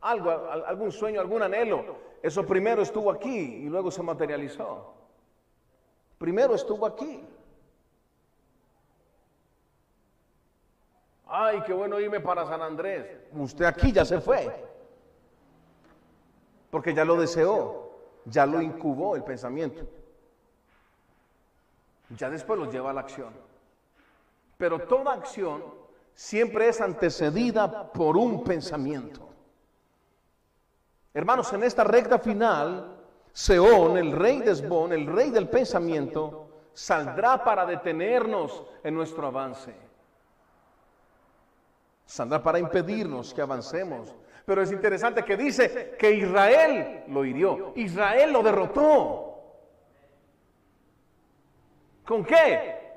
algo, algún sueño, algún anhelo. Eso primero estuvo aquí y luego se materializó. Primero estuvo aquí. Ay, qué bueno irme para San Andrés. Usted aquí ya se fue. Porque ya lo deseó, ya lo incubó el pensamiento. Ya después lo lleva a la acción. Pero toda acción siempre es antecedida por un pensamiento. Hermanos, en esta recta final Seón, el rey de Esbón, el rey del pensamiento, saldrá para detenernos en nuestro avance. Saldrá para impedirnos que avancemos. Pero es interesante que dice que Israel lo hirió, Israel lo derrotó. ¿Con qué?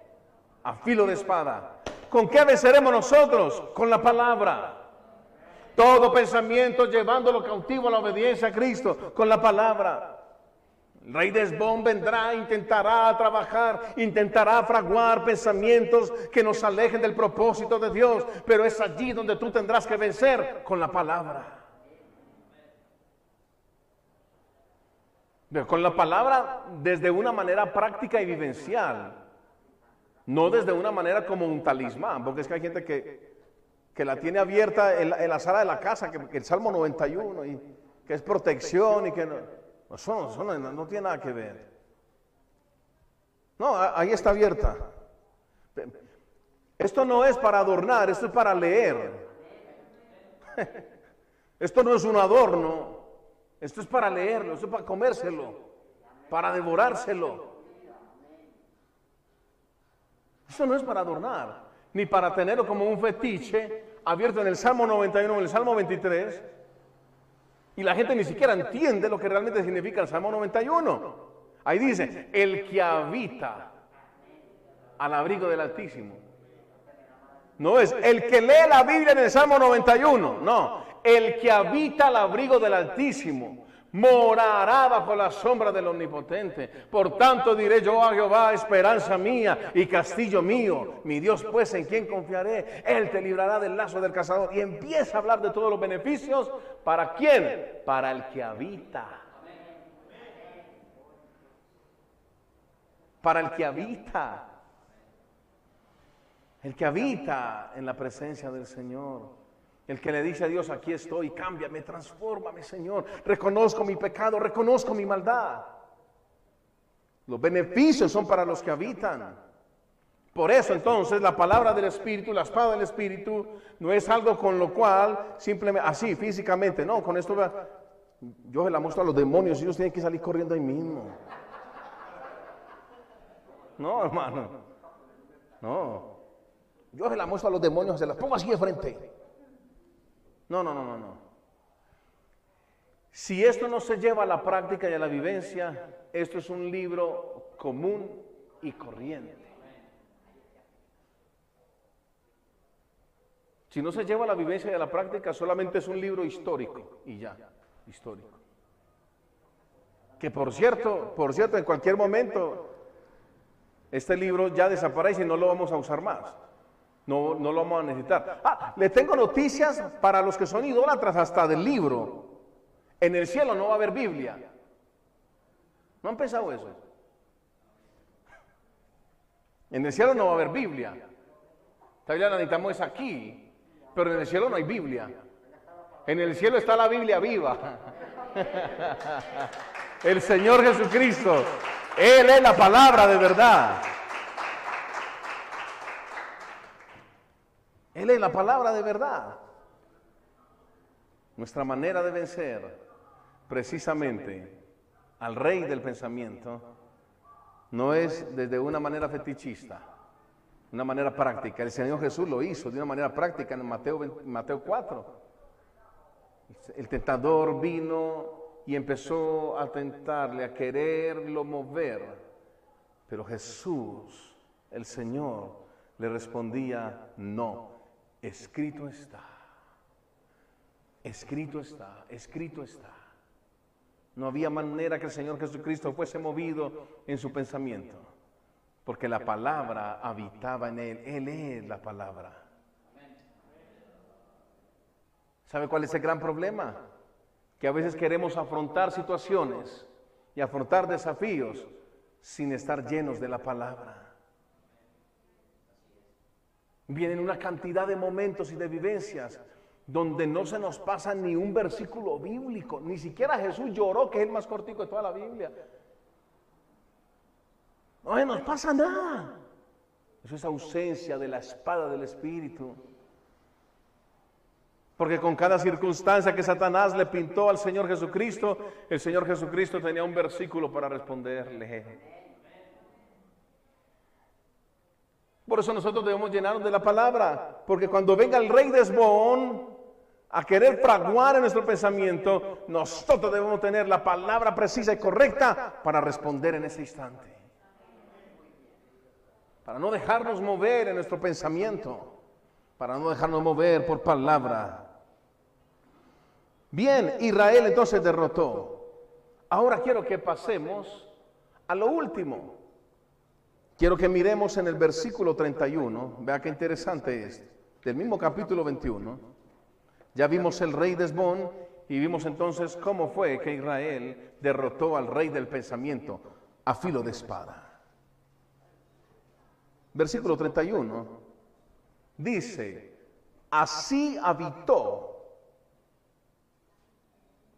A filo de espada. ¿Con qué venceremos nosotros? Con la palabra. Todo pensamiento llevándolo cautivo a la obediencia a Cristo, con la palabra. Rey de vendrá, intentará trabajar, intentará fraguar pensamientos que nos alejen del propósito de Dios, pero es allí donde tú tendrás que vencer con la palabra. Con la palabra desde una manera práctica y vivencial, no desde una manera como un talismán, porque es que hay gente que, que la tiene abierta en la, sala de la casa, que, el Salmo 91, y que es protección y que no. Eso, no, tiene nada que ver. No, ahí está abierta. Esto no es para adornar, esto es para leer. [LAUGHS] Esto no es un adorno, esto es para leerlo, esto es para comérselo, para devorárselo. Esto no es para adornar, ni para tenerlo como un fetiche abierto en el Salmo 91 o en el Salmo 23 y la gente ni siquiera entiende lo que realmente significa el Salmo 91. Ahí dice, el que habita al abrigo del Altísimo. No es el que lee la Biblia en el Salmo 91, no, el que habita al abrigo del Altísimo morará bajo la sombra del Omnipotente. Por tanto diré yo a Jehová, esperanza mía y castillo mío, mi Dios pues en quien confiaré. Él te librará del lazo del cazador. Y empieza a hablar de todos los beneficios. ¿Para quién? Para el que habita. Para el que habita. El que habita en la presencia del Señor. El que le dice a Dios, aquí estoy, cámbiame, transfórmame, Señor. Reconozco mi pecado, reconozco mi maldad. Los beneficios son para los que habitan. Por eso entonces la palabra del Espíritu, la espada del Espíritu, no es algo con lo cual simplemente, así físicamente, no, con esto yo se la muestro a los demonios y ellos tienen que salir corriendo ahí mismo. No, hermano. No. Yo se la muestro a los demonios, se las pongo así de frente. No, no, no, no, no. Si esto no se lleva a la práctica y a la vivencia, esto es un libro común y corriente. Si no se lleva a la vivencia y a la práctica, solamente es un libro histórico y ya, histórico. Que por cierto, por cierto, en cualquier momento este libro ya desaparece y no lo vamos a usar más. No, no lo vamos a necesitar. Ah, le tengo noticias para los que son idólatras hasta del libro. En el cielo no va a haber Biblia. ¿No han pensado eso? En el cielo no va a haber Biblia. Todavía la necesitamos aquí, pero en el cielo no hay Biblia. En el cielo está la Biblia viva. [LAUGHS] El Señor Jesucristo. Él es la palabra de verdad. Él es la palabra de verdad. Nuestra manera de vencer precisamente al rey del pensamiento no es desde una manera fetichista, una manera práctica. El Señor Jesús lo hizo de una manera práctica en Mateo, Mateo 4. El tentador vino y empezó a tentarle, a quererlo mover. Pero Jesús, el Señor, le respondía, no, escrito está, escrito está, escrito está. No había manera que el Señor Jesucristo fuese movido en su pensamiento, porque la palabra habitaba en él, Él es la palabra. ¿Sabe cuál es el gran problema? Que a veces queremos afrontar situaciones y afrontar desafíos sin estar llenos de la palabra. Vienen una cantidad de momentos y de vivencias donde no se nos pasa ni un versículo bíblico, ni siquiera Jesús lloró, que es el más cortico de toda la Biblia. No se nos pasa nada. Eso es ausencia de la espada del Espíritu. Porque con cada circunstancia que Satanás le pintó al Señor Jesucristo, el Señor Jesucristo tenía un versículo para responderle. Por eso nosotros debemos llenarnos de la palabra, porque cuando venga el rey de Esbón a querer fraguar en nuestro pensamiento, nosotros debemos tener la palabra precisa y correcta para responder en ese instante. Para no dejarnos mover en nuestro pensamiento, para no dejarnos mover por palabra. Bien, Israel entonces derrotó. Ahora quiero que pasemos a lo último. Quiero que miremos en el versículo 31, vea qué interesante es, del mismo capítulo 21. Ya vimos el rey de y vimos entonces cómo fue que Israel derrotó al rey del pensamiento a filo de espada. Versículo 31 dice, así habitó,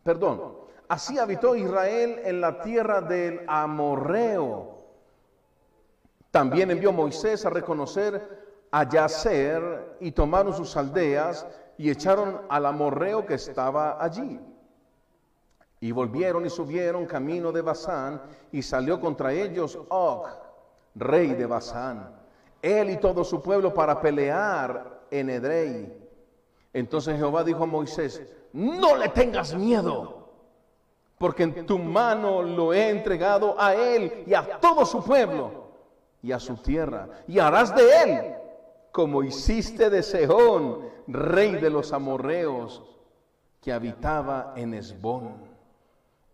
perdón, así habitó Israel en la tierra del Amorreo también envió Moisés a reconocer a Yacer y tomaron sus aldeas y echaron al amorreo que estaba allí. Y volvieron y subieron camino de Basán y salió contra ellos Og, rey de Basán, él y todo su pueblo para pelear en Edrei. Entonces Jehová dijo a Moisés, no le tengas miedo, porque en tu mano lo he entregado a él y a todo su pueblo y a su tierra, y harás de él como hiciste de Sehón, rey de los amorreos, que habitaba en Esbón.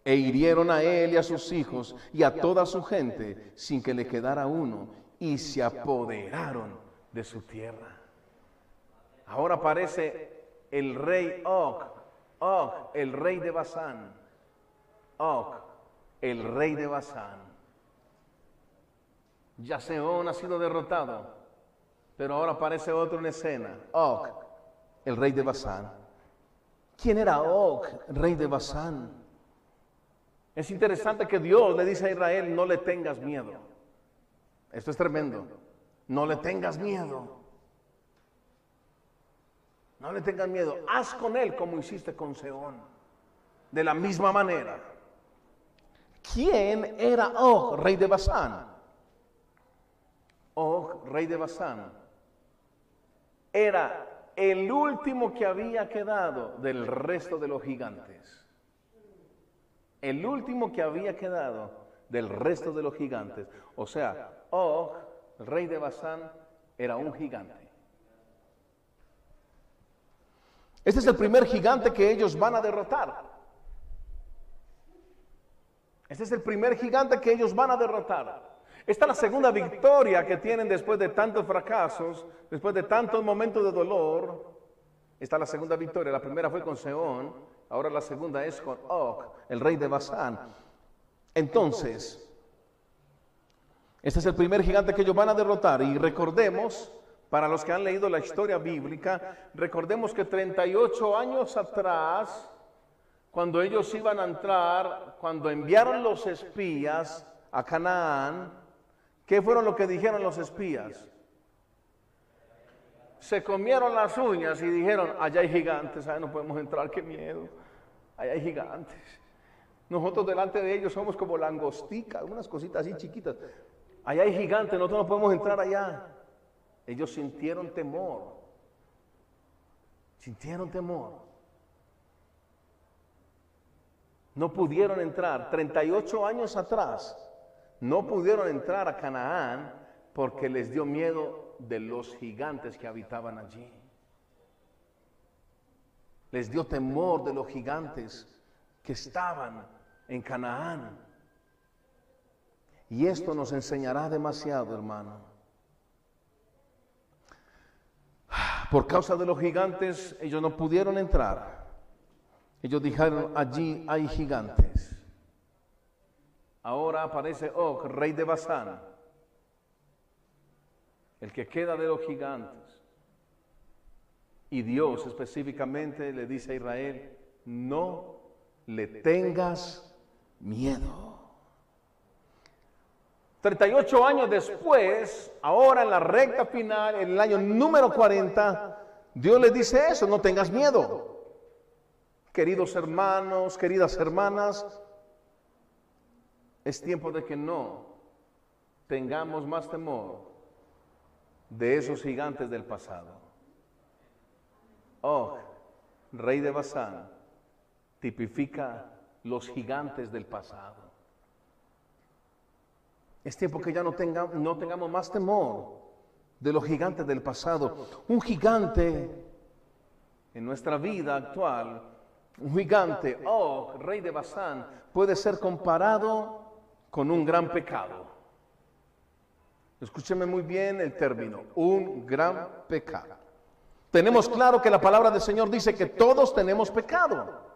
E hirieron a él y a sus hijos y a toda su gente sin que le quedara uno, y se apoderaron de su tierra. Ahora aparece el rey Og, Og, el rey de Basán. Og, el rey de Basán Yaseón ha sido derrotado, pero ahora aparece otro en escena, Og, el rey de Basán. ¿Quién era Og, rey de Basán? Es interesante que Dios le dice a Israel, no le tengas miedo. Esto es tremendo. No le tengas miedo. No le tengas miedo. Haz con él como hiciste con Seón. De la misma manera. ¿Quién era Og, rey de Basán? Og, rey de Basán, era el último que había quedado del resto de los gigantes. El último que había quedado del resto de los gigantes. O sea, Og, rey de Basán, era un gigante. Este es el primer gigante que ellos van a derrotar. Este es el primer gigante que ellos van a derrotar. Esta es la segunda victoria que tienen después de tantos fracasos, después de tantos momentos de dolor. Esta es la segunda victoria. La primera fue con Seón, ahora la segunda es con Og, el rey de Basán. Entonces, este es el primer gigante que ellos van a derrotar. Y recordemos, para los que han leído la historia bíblica, recordemos que 38 años atrás, cuando ellos iban a entrar, cuando enviaron los espías a Canaán, ¿Qué fueron lo que dijeron los espías? Se comieron las uñas y dijeron, allá hay gigantes, no podemos entrar, qué miedo, allá hay gigantes. Nosotros delante de ellos somos como langosticas, unas cositas así chiquitas. Allá hay gigantes, nosotros no podemos entrar allá. Ellos sintieron temor, sintieron temor. No pudieron entrar. 38 años atrás, no pudieron entrar a Canaán porque les dio miedo de los gigantes que habitaban allí. Les dio temor de los gigantes que estaban en Canaán. Y esto nos enseñará demasiado, hermano. Por causa de los gigantes, ellos no pudieron entrar. Ellos dijeron, allí hay gigantes. Ahora aparece Og, rey de Basán, el que queda de los gigantes. Y Dios específicamente le dice a Israel, no le tengas miedo. 38 años después, ahora en la recta final, en el año número 40, Dios le dice eso, no tengas miedo. Queridos hermanos, queridas hermanas, es tiempo de que no tengamos más temor de esos gigantes del pasado. Oh, rey de Basán, tipifica los gigantes del pasado. Es tiempo que ya no, no tengamos más temor de los gigantes del pasado. Un gigante en nuestra vida actual, un gigante, oh, rey de Basán, puede ser comparado con un gran pecado. Escúcheme muy bien el término, un gran pecado. Tenemos claro que la palabra del Señor dice que todos tenemos pecado.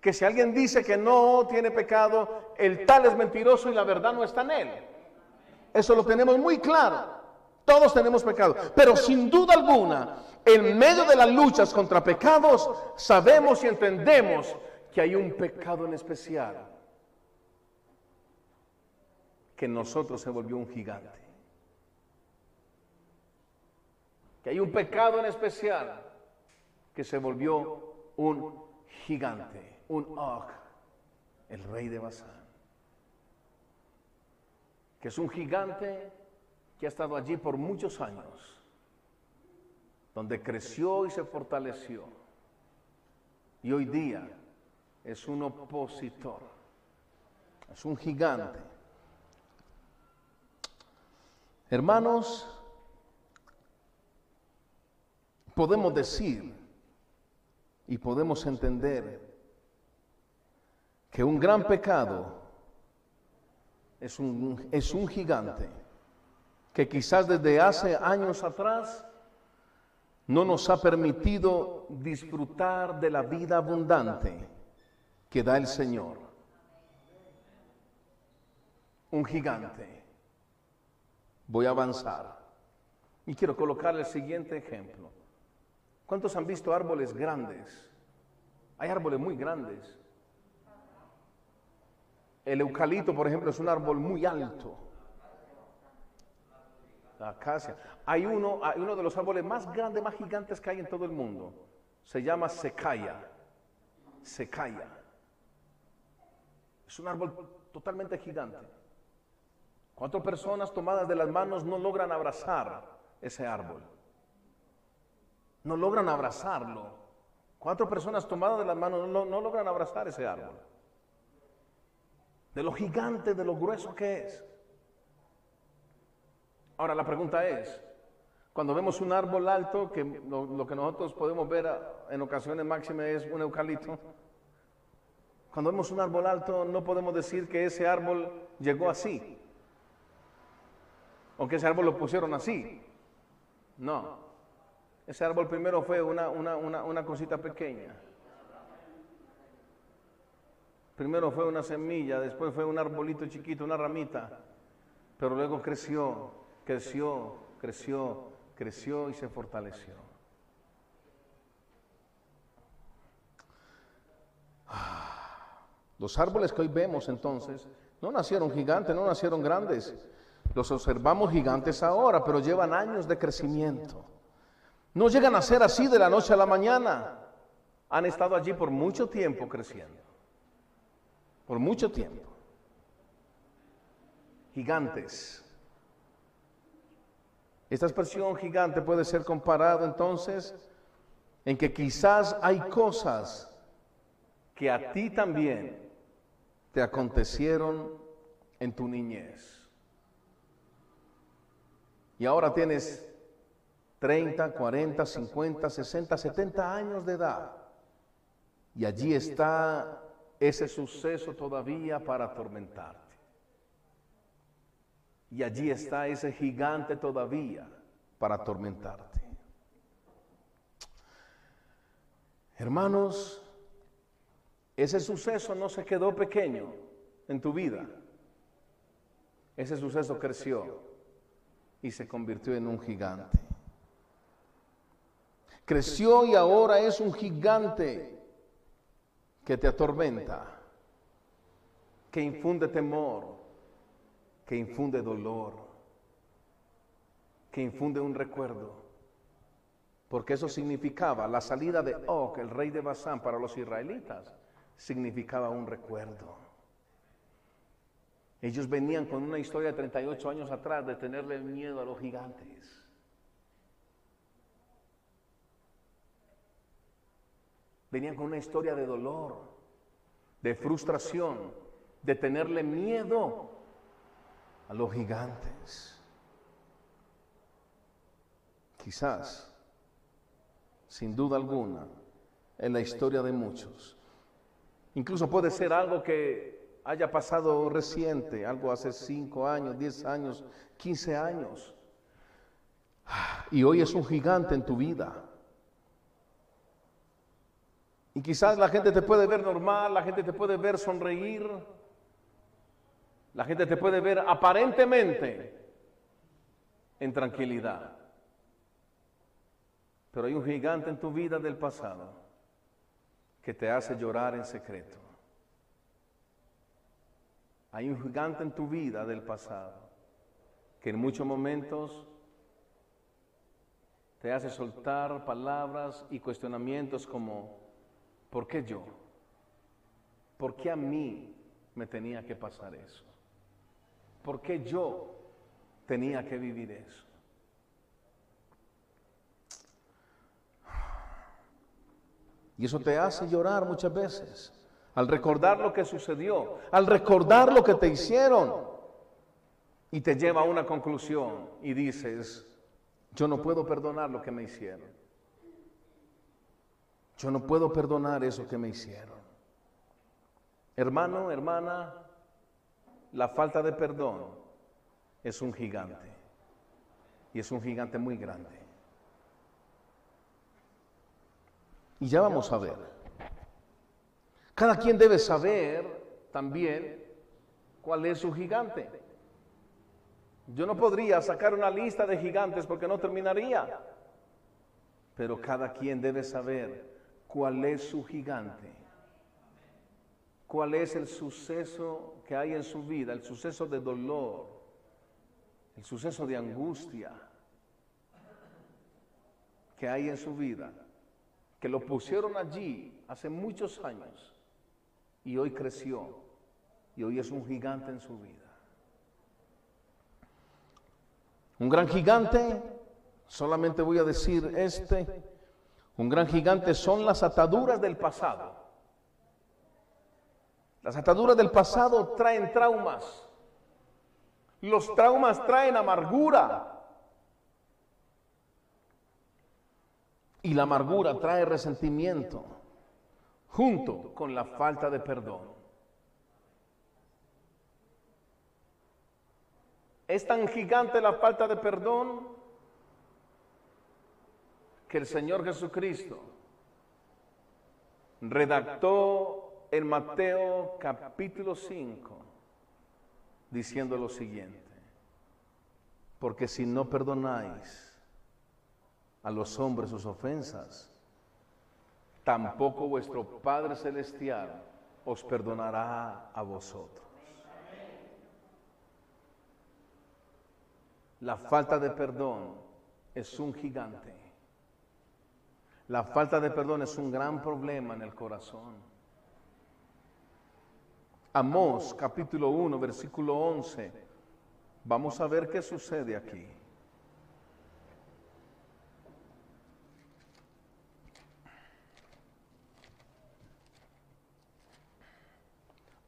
Que si alguien dice que no tiene pecado, el tal es mentiroso y la verdad no está en él. Eso lo tenemos muy claro. Todos tenemos pecado. Pero sin duda alguna, en medio de las luchas contra pecados, sabemos y entendemos que hay un pecado en especial que nosotros se volvió un gigante. Que hay un pecado en especial que se volvió un gigante, un Og, el rey de Basán. Que es un gigante que ha estado allí por muchos años, donde creció y se fortaleció. Y hoy día es un opositor, es un gigante Hermanos, podemos decir y podemos entender que un gran pecado es un, es un gigante que quizás desde hace años atrás no nos ha permitido disfrutar de la vida abundante que da el Señor. Un gigante voy a avanzar. Y quiero colocar el siguiente ejemplo. ¿Cuántos han visto árboles grandes? Hay árboles muy grandes. El eucalipto, por ejemplo, es un árbol muy alto. La acacia. Hay uno, hay uno de los árboles más grandes, más gigantes que hay en todo el mundo. Se llama secaya. Secaya. Es un árbol totalmente gigante. Cuatro personas tomadas de las manos no logran abrazar ese árbol. No logran abrazarlo. Cuatro personas tomadas de las manos no, logran abrazar ese árbol. De lo gigante, de lo grueso que es. Ahora la pregunta es, cuando vemos un árbol alto, que lo, lo que nosotros podemos ver en ocasiones máximas es un eucalipto, cuando vemos un árbol alto no podemos decir que ese árbol llegó así o que ese árbol lo pusieron así. No. Ese árbol primero fue una, una, cosita pequeña. Primero fue una semilla, después fue un arbolito chiquito, una ramita, pero luego creció, creció, creció, creció y se fortaleció. Los árboles que hoy vemos entonces no nacieron gigantes, no nacieron grandes, los observamos gigantes ahora, pero llevan años de crecimiento. No llegan a ser así de la noche a la mañana. Han estado allí por mucho tiempo creciendo. Por mucho tiempo. Gigantes. Esta expresión gigante puede ser comparada entonces en que quizás hay cosas que a ti también te acontecieron en tu niñez y ahora tienes 30, 40, 50, 60, 70 años de edad. Y allí está ese suceso todavía para atormentarte. Y allí está ese gigante todavía para atormentarte. Hermanos, ese suceso no se quedó pequeño en tu vida. Ese suceso creció y se convirtió en un gigante. Creció y ahora es un gigante que te atormenta, que infunde temor, que infunde dolor, que infunde un recuerdo, porque eso significaba la salida de Og, el rey de Basán, para los israelitas, significaba un recuerdo. Ellos venían con una historia de 38 años atrás de tenerle miedo a los gigantes. Venían con una historia de dolor, de frustración, de tenerle miedo a los gigantes. Quizás, sin duda alguna, en la historia de muchos. Incluso puede ser algo que haya pasado reciente, algo hace 5 años, 10 años, 15 años. Y hoy es un gigante en tu vida. Y quizás la gente te puede ver normal, la gente te puede ver sonreír, la gente te puede ver aparentemente en tranquilidad. Pero hay un gigante en tu vida del pasado que te hace llorar en secreto. Hay un gigante en tu vida del pasado que en muchos momentos te hace soltar palabras y cuestionamientos como, ¿por qué yo? ¿Por qué a mí me tenía que pasar eso? ¿Por qué yo tenía que vivir eso? Y eso te hace llorar muchas veces al recordar lo que sucedió, al recordar lo que te hicieron. Y te lleva a una conclusión y dices, yo no puedo perdonar lo que me hicieron. Yo no puedo perdonar eso que me hicieron. Hermano, hermana, la falta de perdón es un gigante. Y es un gigante muy grande. Y ya vamos a ver. Cada quien debe saber también cuál es su gigante. Yo no podría sacar una lista de gigantes porque no terminaría. Pero cada quien debe saber cuál es su gigante. Cuál es el suceso que hay en su vida, el suceso de dolor, el suceso de angustia que hay en su vida que lo pusieron allí hace muchos años y hoy creció y hoy es un gigante en su vida. Un gran gigante, solamente voy a decir este, un gran gigante son las ataduras del pasado. Las ataduras del pasado traen traumas. Los traumas traen amargura. Y la amargura trae resentimiento junto con la falta de perdón. Es tan gigante la falta de perdón que el Señor Jesucristo redactó en Mateo capítulo 5 diciendo lo siguiente, porque si no perdonáis, a los hombres sus ofensas, tampoco vuestro Padre Celestial os perdonará a vosotros. La falta de perdón es un gigante. La falta de perdón es un gran problema en el corazón. Amós capítulo 1, versículo 11. Vamos a ver qué sucede aquí.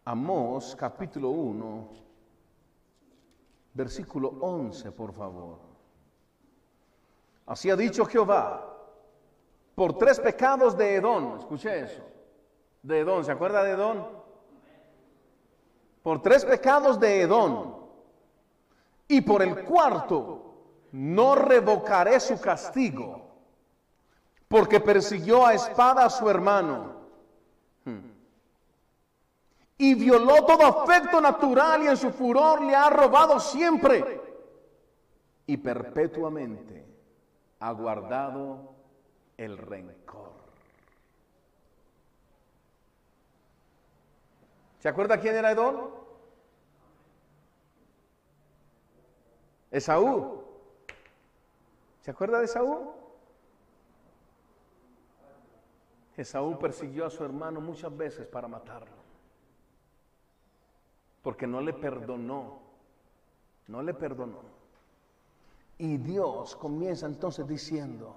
Amós capítulo 1, versículo 11, por favor. Así ha dicho Jehová, por tres pecados de Edón, escuché eso, de Edón, ¿se acuerda de Edón? Por tres pecados de Edón, y por el cuarto no revocaré su castigo, porque persiguió a espada a su hermano. Y violó todo afecto natural y en su furor le ha robado siempre y perpetuamente ha guardado el rencor. ¿Se acuerda quién era Edom? Esaú. ¿Se acuerda de Esaú? Esaú persiguió a su hermano muchas veces para matarlo. Porque no le perdonó. No le perdonó. Y Dios comienza entonces diciendo,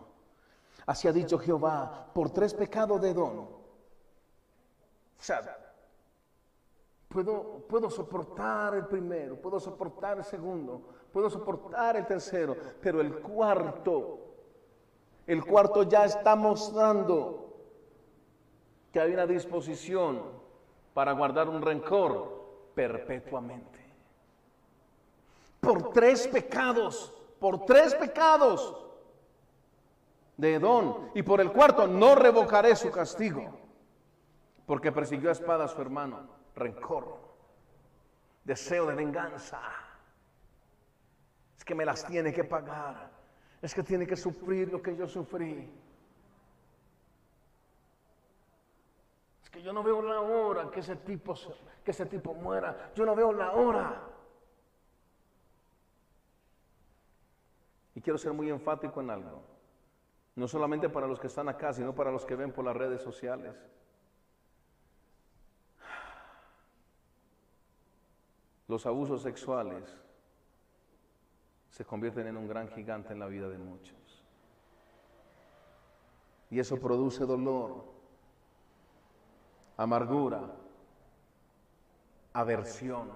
así ha dicho Jehová, por tres pecados de Edom. O puedo, puedo soportar el primero, puedo soportar el segundo, puedo soportar el tercero, pero el cuarto, el cuarto ya está mostrando que hay una disposición para guardar un rencor perpetuamente. Por tres pecados, por tres pecados de Edón, y por el cuarto no revocaré su castigo, porque persiguió a espada a su hermano, rencor, deseo de venganza. Es que me las tiene que pagar, es que tiene que sufrir lo que yo sufrí. Que yo no veo la hora que ese tipo, que ese tipo muera. Yo no veo la hora. Y quiero ser muy enfático en algo. No solamente para los que están acá, sino para los que ven por las redes sociales. Los abusos sexuales se convierten en un gran gigante en la vida de muchos. Y eso produce dolor, amargura, aversión,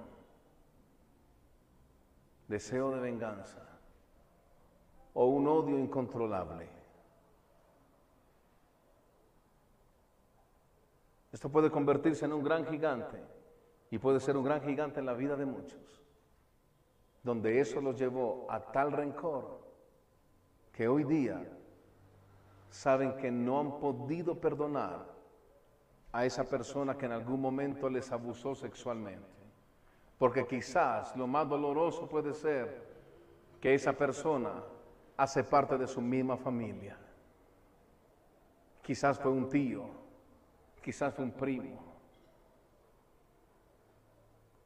deseo de venganza o un odio incontrolable. Esto puede convertirse en un gran gigante y puede ser un gran gigante en la vida de muchos, donde eso los llevó a tal rencor que hoy día saben que no han podido perdonar a esa persona que en algún momento les abusó sexualmente. Porque quizás lo más doloroso puede ser que esa persona hace parte de su misma familia. Quizás fue un tío, quizás fue un primo,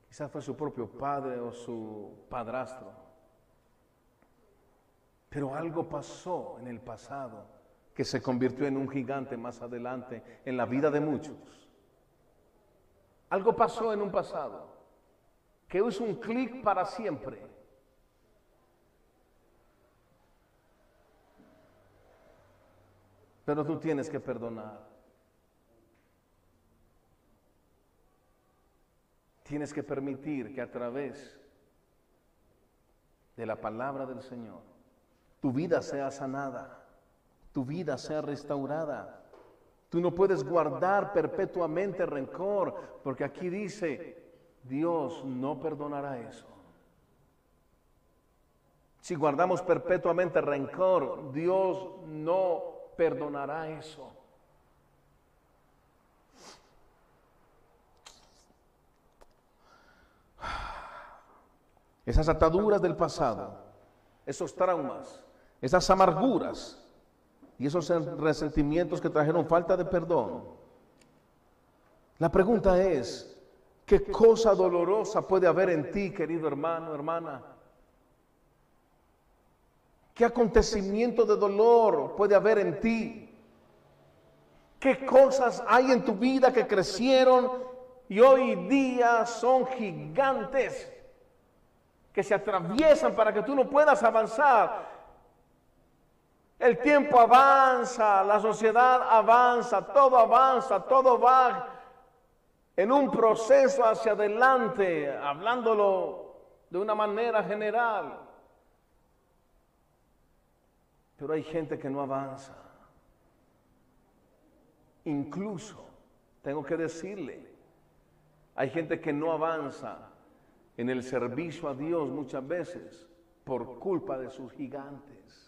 quizás fue su propio padre o su padrastro. Pero algo pasó en el pasado que se convirtió en un gigante más adelante en la vida de muchos. Algo pasó en un pasado que es un clic para siempre. Pero tú tienes que perdonar. Tienes que permitir que a través de la palabra del Señor tu vida sea sanada tu vida sea restaurada. Tú no puedes guardar perpetuamente rencor, porque aquí dice, Dios no perdonará eso. Si guardamos perpetuamente rencor, Dios no perdonará eso. Esas ataduras del pasado, esos traumas, esas amarguras, y esos resentimientos que trajeron falta de perdón. La pregunta es, ¿qué cosa dolorosa puede haber en ti, querido hermano, hermana? ¿Qué acontecimiento de dolor puede haber en ti? ¿Qué cosas hay en tu vida que crecieron y hoy día son gigantes que se atraviesan para que tú no puedas avanzar? El tiempo avanza, la sociedad avanza, todo avanza, todo va en un proceso hacia adelante, hablándolo de una manera general. Pero hay gente que no avanza. Incluso, tengo que decirle, hay gente que no avanza en el servicio a Dios muchas veces por culpa de sus gigantes.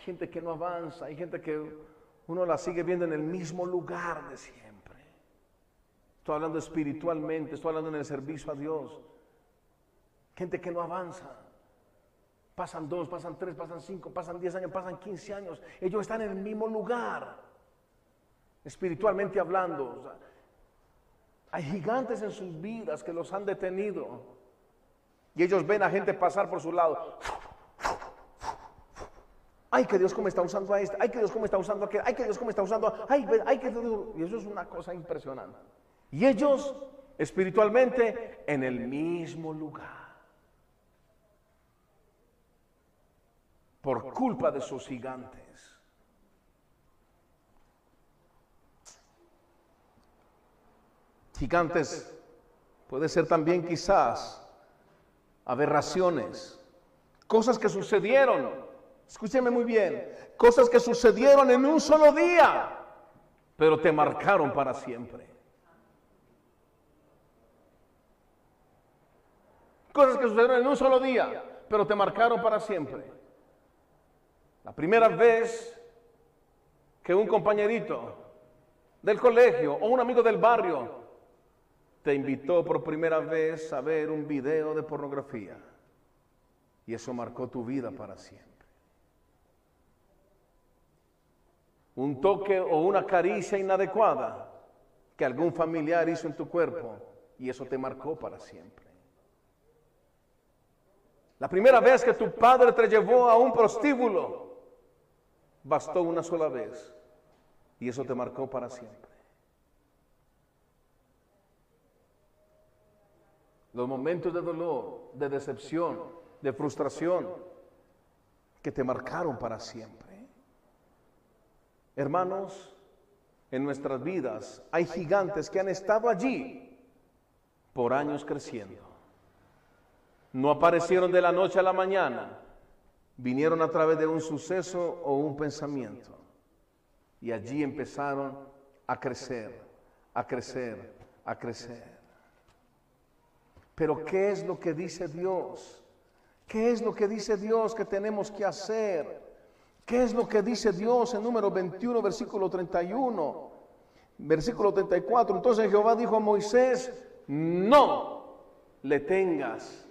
Gente que no avanza, hay gente que uno la sigue viendo en el mismo lugar de siempre. Estoy hablando espiritualmente, estoy hablando en el servicio a Dios. Gente que no avanza. Pasan dos, pasan tres, pasan cinco, pasan diez años, pasan quince años. Ellos están en el mismo lugar, espiritualmente hablando. hay gigantes en sus vidas que los han detenido. Y ellos ven a gente pasar por su lado Ay, que Dios cómo está usando a este. Ay, que Dios cómo está usando a aquel. Ay, que Dios cómo está usando a... Ay, ay, que Dios... Y eso es una cosa impresionante. Y ellos espiritualmente en el mismo lugar. Por culpa de sus gigantes. Gigantes puede ser también quizás aberraciones, cosas que sucedieron, escúcheme muy bien, cosas que sucedieron en un solo día, pero te marcaron para siempre. Cosas que sucedieron en un solo día, pero te marcaron para siempre. La primera vez que un compañerito del colegio o un amigo del barrio te invitó por primera vez a ver un video de pornografía y eso marcó tu vida para siempre. Un toque o una caricia inadecuada que algún familiar hizo en tu cuerpo y eso te marcó para siempre. La primera vez que tu padre te llevó a un prostíbulo, bastó una sola vez y eso te marcó para siempre. los momentos de dolor, de decepción, de frustración, que te marcaron para siempre. Hermanos, en nuestras vidas hay gigantes que han estado allí por años creciendo. No aparecieron de la noche a la mañana, vinieron a través de un suceso o un pensamiento. Y allí empezaron a crecer, a crecer, a crecer. Pero ¿qué es lo que dice Dios? ¿Qué es lo que dice Dios que tenemos que hacer? ¿Qué es lo que dice Dios en número 21, versículo 31? Versículo 34. Entonces Jehová dijo a Moisés, no le tengas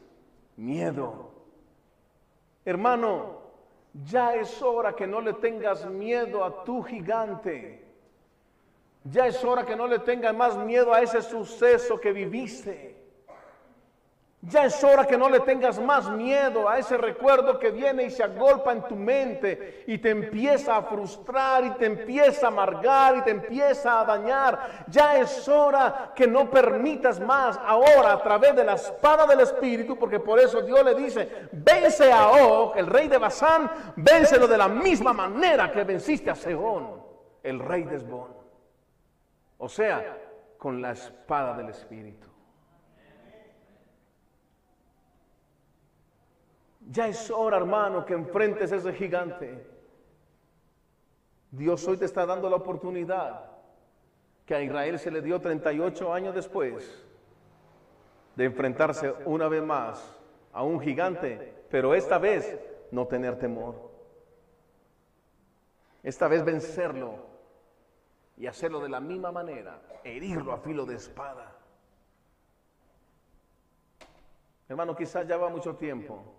miedo. Hermano, ya es hora que no le tengas miedo a tu gigante. Ya es hora que no le tengas más miedo a ese suceso que viviste. Ya es hora que no le tengas más miedo a ese recuerdo que viene y se agolpa en tu mente y te empieza a frustrar y te empieza a amargar y te empieza a dañar. Ya es hora que no permitas más ahora a través de la espada del Espíritu, porque por eso Dios le dice, vence a Og, el rey de Basán, vénselo de la misma manera que venciste a Sehón, el rey de Esbón. O sea, con la espada del Espíritu. Ya es hora, hermano, que enfrentes a ese gigante. Dios hoy te está dando la oportunidad que a Israel se le dio 38 años después de enfrentarse una vez más a un gigante, pero esta vez no tener temor. Esta vez vencerlo y hacerlo de la misma manera, herirlo a filo de espada. Hermano, quizás ya va mucho tiempo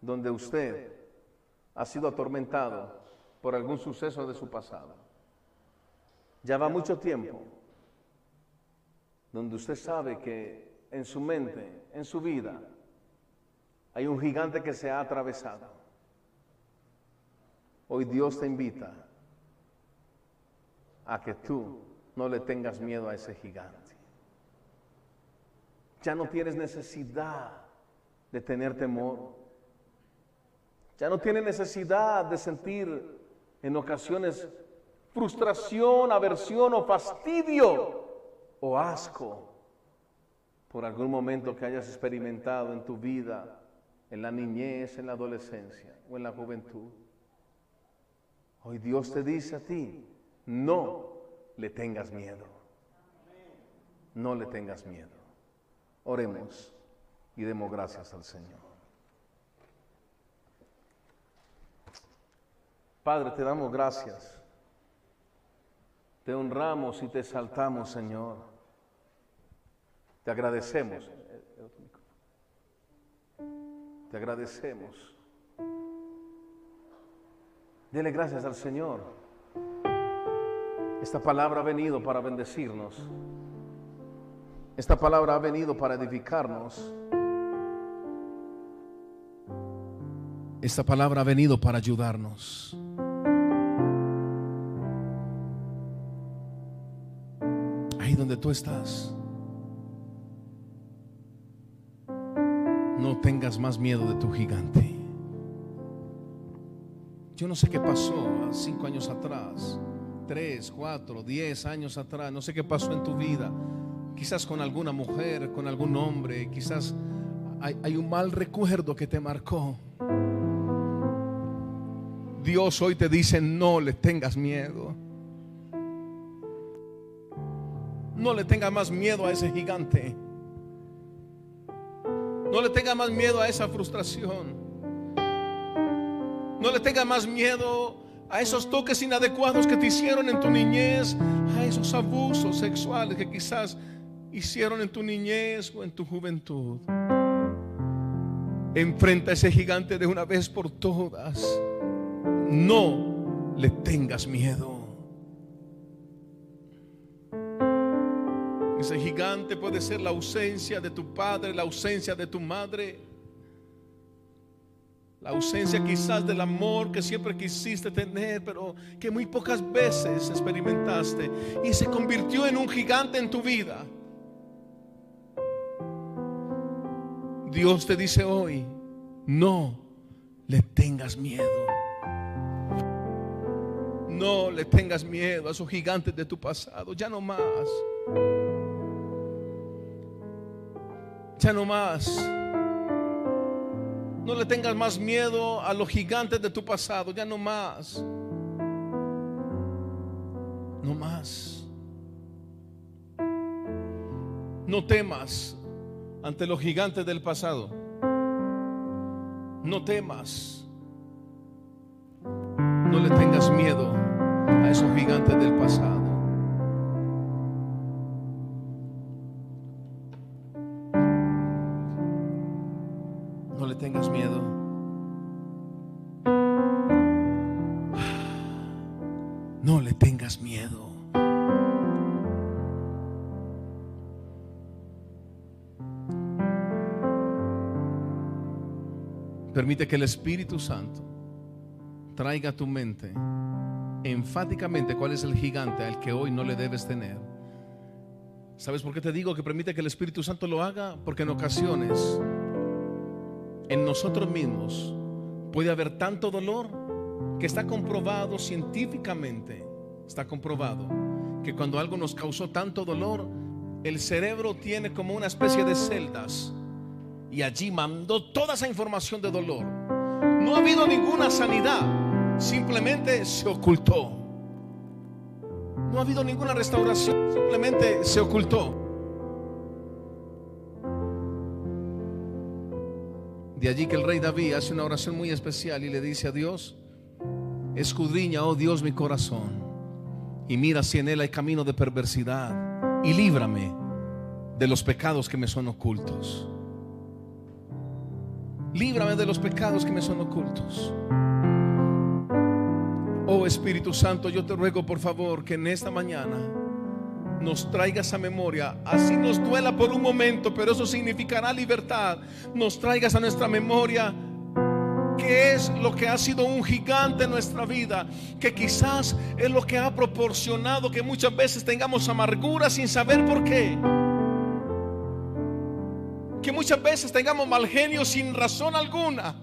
donde usted ha sido atormentado por algún suceso de su pasado. Ya va mucho tiempo donde usted sabe que en su mente, en su vida, hay un gigante que se ha atravesado. Hoy Dios te invita a que tú no le tengas miedo a ese gigante. Ya no tienes necesidad de tener temor. Ya no tiene necesidad de sentir en ocasiones frustración, aversión o fastidio o asco por algún momento que hayas experimentado en tu vida, en la niñez, en la adolescencia o en la juventud. Hoy Dios te dice a ti, no le tengas miedo. No le tengas miedo. Oremos y demos gracias al Señor. Padre, te damos gracias. Te honramos y te exaltamos, Señor. Te agradecemos. Te agradecemos. Dele gracias al Señor. Esta palabra ha venido para bendecirnos. Esta palabra ha venido para edificarnos. esta palabra ha venido para ayudarnos. Donde tú estás. No tengas más miedo de tu gigante. Yo no sé qué pasó cinco años atrás, tres, cuatro, diez años atrás. No sé qué pasó en tu vida. Quizás con alguna mujer, con algún hombre. Quizás hay, hay un mal recuerdo que te marcó. Dios hoy te dice, no le tengas miedo. No le tengas más miedo a ese gigante. No le tengas más miedo a esa frustración. No le tengas más miedo a esos toques inadecuados que te hicieron en tu niñez, a esos abusos sexuales que quizás hicieron en tu niñez o en tu juventud. Enfrenta a ese gigante de una vez por todas. No le tengas miedo. Ese gigante puede ser la ausencia de tu padre, la ausencia de tu madre, la ausencia quizás del amor que siempre quisiste tener, pero que muy pocas veces experimentaste y se convirtió en un gigante en tu vida. Dios te dice hoy, no le tengas miedo. No le tengas miedo a esos gigantes de tu pasado, ya no más. Ya no más. No le tengas más miedo a los gigantes de tu pasado, ya no más. No más. No temas ante los gigantes del pasado. No temas. No le tengas miedo a esos gigantes del pasado. Permite que el Espíritu Santo traiga a tu mente enfáticamente cuál es el gigante al que hoy no le debes tener. ¿Sabes por qué te digo que permite que el Espíritu Santo lo haga? Porque en ocasiones en nosotros mismos puede haber tanto dolor que está comprobado científicamente, está comprobado que cuando algo nos causó tanto dolor, el cerebro tiene como una especie de celdas y allí mandó toda esa información de dolor. No ha habido ninguna sanidad, simplemente se ocultó. No ha habido ninguna restauración, simplemente se ocultó. De allí que el rey David hace una oración muy especial y le dice a Dios, escudriña, oh Dios, mi corazón, y mira si en él hay camino de perversidad, y líbrame de los pecados que me son ocultos. Líbrame de los pecados que me son ocultos. Oh Espíritu Santo, yo te ruego por favor que en esta mañana nos traigas a memoria, así nos duela por un momento, pero eso significará libertad, nos traigas a nuestra memoria qué es lo que ha sido un gigante en nuestra vida, que quizás es lo que ha proporcionado que muchas veces tengamos amargura sin saber por qué. Que muchas veces tengamos mal genio sin razón alguna.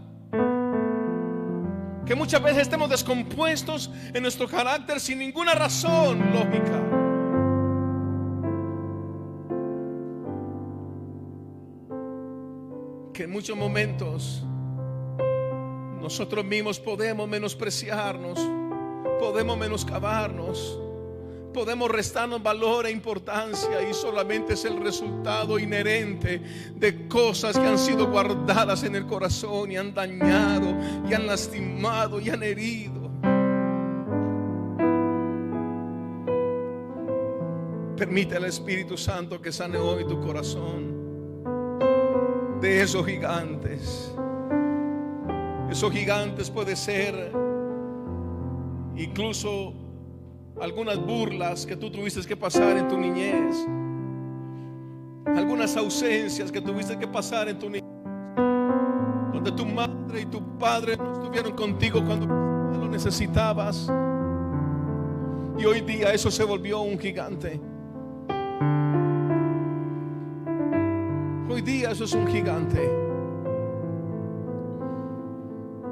Que muchas veces estemos descompuestos en nuestro carácter sin ninguna razón lógica. Que en muchos momentos nosotros mismos podemos menospreciarnos, podemos menoscabarnos podemos restarnos valor e importancia y solamente es el resultado inherente de cosas que han sido guardadas en el corazón y han dañado y han lastimado y han herido. Permite al Espíritu Santo que sane hoy tu corazón de esos gigantes. Esos gigantes puede ser incluso algunas burlas que tú tuviste que pasar en tu niñez, algunas ausencias que tuviste que pasar en tu niñez. Donde tu madre y tu padre no estuvieron contigo cuando lo necesitabas. Y hoy día eso se volvió un gigante. Hoy día eso es un gigante.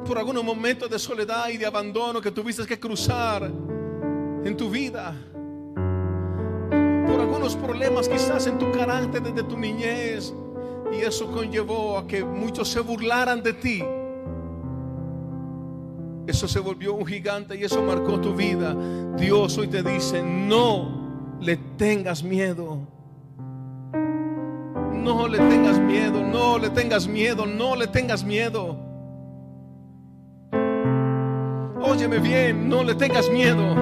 Por algunos momentos de soledad y de abandono que tuviste que cruzar en tu vida. Por algunos problemas quizás en tu carácter desde tu niñez. Y eso conllevó a que muchos se burlaran de ti. Eso se volvió un gigante y eso marcó tu vida. Dios hoy te dice, no le tengas miedo. No le tengas miedo, no le tengas miedo, no le tengas miedo. Óyeme bien, no le tengas miedo.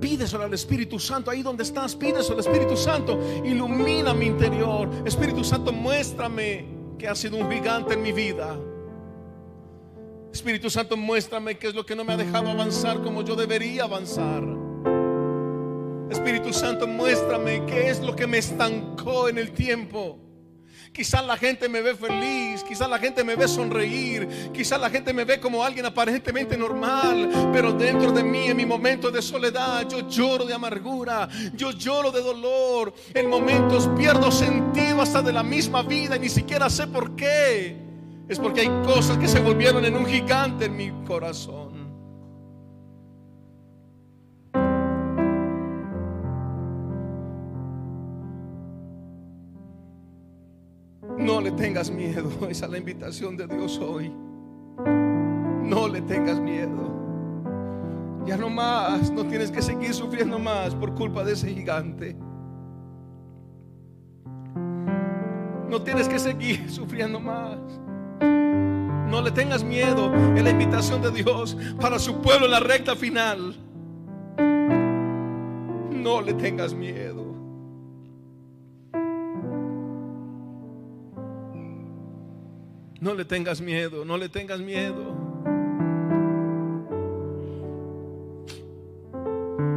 Pídeselo al Espíritu Santo, ahí donde estás, pídeselo al Espíritu Santo. Ilumina mi interior. Espíritu Santo, muéstrame que ha sido un gigante en mi vida. Espíritu Santo, muéstrame qué es lo que no me ha dejado avanzar como yo debería avanzar. Espíritu Santo, muéstrame qué es lo que me estancó en el tiempo. Quizás la gente me ve feliz, quizás la gente me ve sonreír, quizás la gente me ve como alguien aparentemente normal, pero dentro de mí, en mi momento de soledad, yo lloro de amargura, yo lloro de dolor. En momentos pierdo sentido hasta de la misma vida y ni siquiera sé por qué. Es porque hay cosas que se volvieron en un gigante en mi corazón. Tengas miedo. [LAUGHS] Esa es la invitación de Dios hoy. No le tengas miedo. Ya no más. No tienes que seguir sufriendo más por culpa de ese gigante. No tienes que seguir [LAUGHS] sufriendo más. No le tengas miedo. Es la invitación de Dios para su pueblo en la recta final. No le tengas miedo. No le tengas miedo, no le tengas miedo.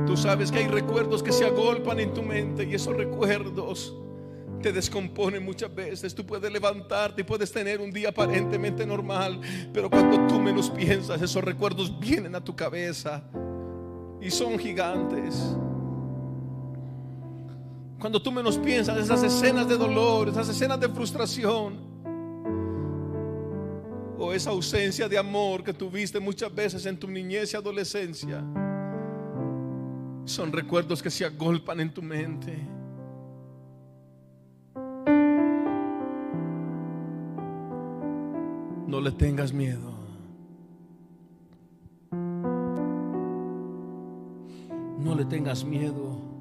Tú sabes que hay recuerdos que se agolpan en tu mente y esos recuerdos te descomponen muchas veces. Tú puedes levantarte y puedes tener un día aparentemente normal, pero cuando tú menos piensas, esos recuerdos vienen a tu cabeza y son gigantes. Cuando tú menos piensas, esas escenas de dolor, esas escenas de frustración, o esa ausencia de amor que tuviste muchas veces en tu niñez y adolescencia, son recuerdos que se agolpan en tu mente. No le tengas miedo. No le tengas miedo.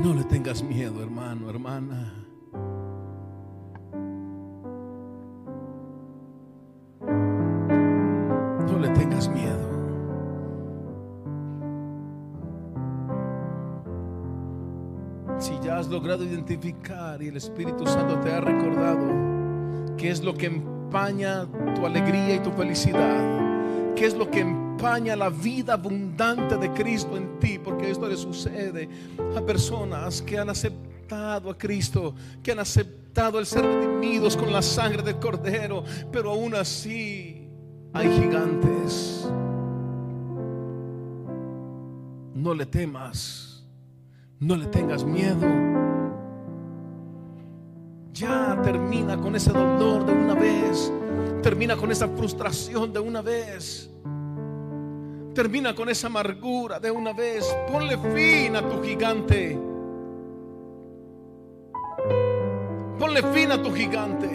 No le tengas miedo, hermano, hermana. No le tengas miedo. Si ya has logrado identificar y el Espíritu Santo te ha recordado qué es lo que empaña tu alegría y tu felicidad, qué es lo que empaña la vida abundante de Cristo en ti, porque esto le sucede a personas que han aceptado a Cristo, que han aceptado el ser redimidos con la sangre del Cordero, pero aún así hay gigantes. No le temas, no le tengas miedo. Ya termina con ese dolor de una vez. Termina con esa frustración de una vez. Termina con esa amargura de una vez. Ponle fin a tu gigante. Ponle fin a tu gigante.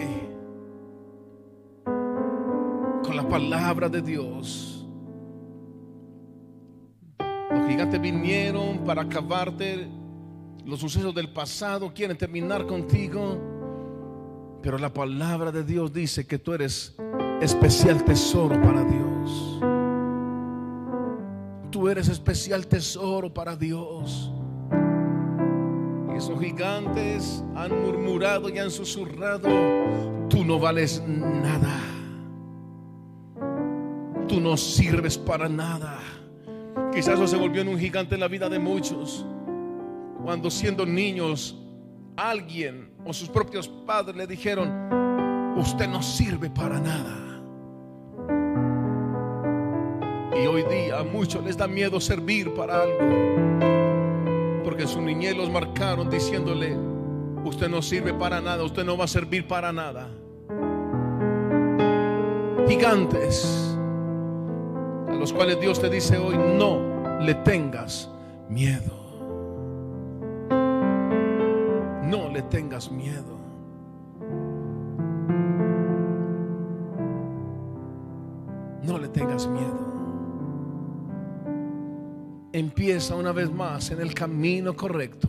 Con la palabra de Dios. Los gigantes vinieron para acabarte. Los sucesos del pasado quieren terminar contigo. Pero la palabra de Dios dice que tú eres especial tesoro para Dios. Tú eres especial tesoro para Dios. Y Esos gigantes han murmurado y han susurrado, tú no vales nada. Tú no sirves para nada. Quizás eso se volvió en un gigante en la vida de muchos. Cuando siendo niños, alguien o sus propios padres le dijeron, usted no sirve para nada. Y hoy día a muchos les da miedo servir para algo. Porque su niñez los marcaron diciéndole, usted no sirve para nada, usted no va a servir para nada. Gigantes a los cuales Dios te dice hoy, no le tengas miedo. No le tengas miedo. No le tengas miedo empieza una vez más en el camino correcto.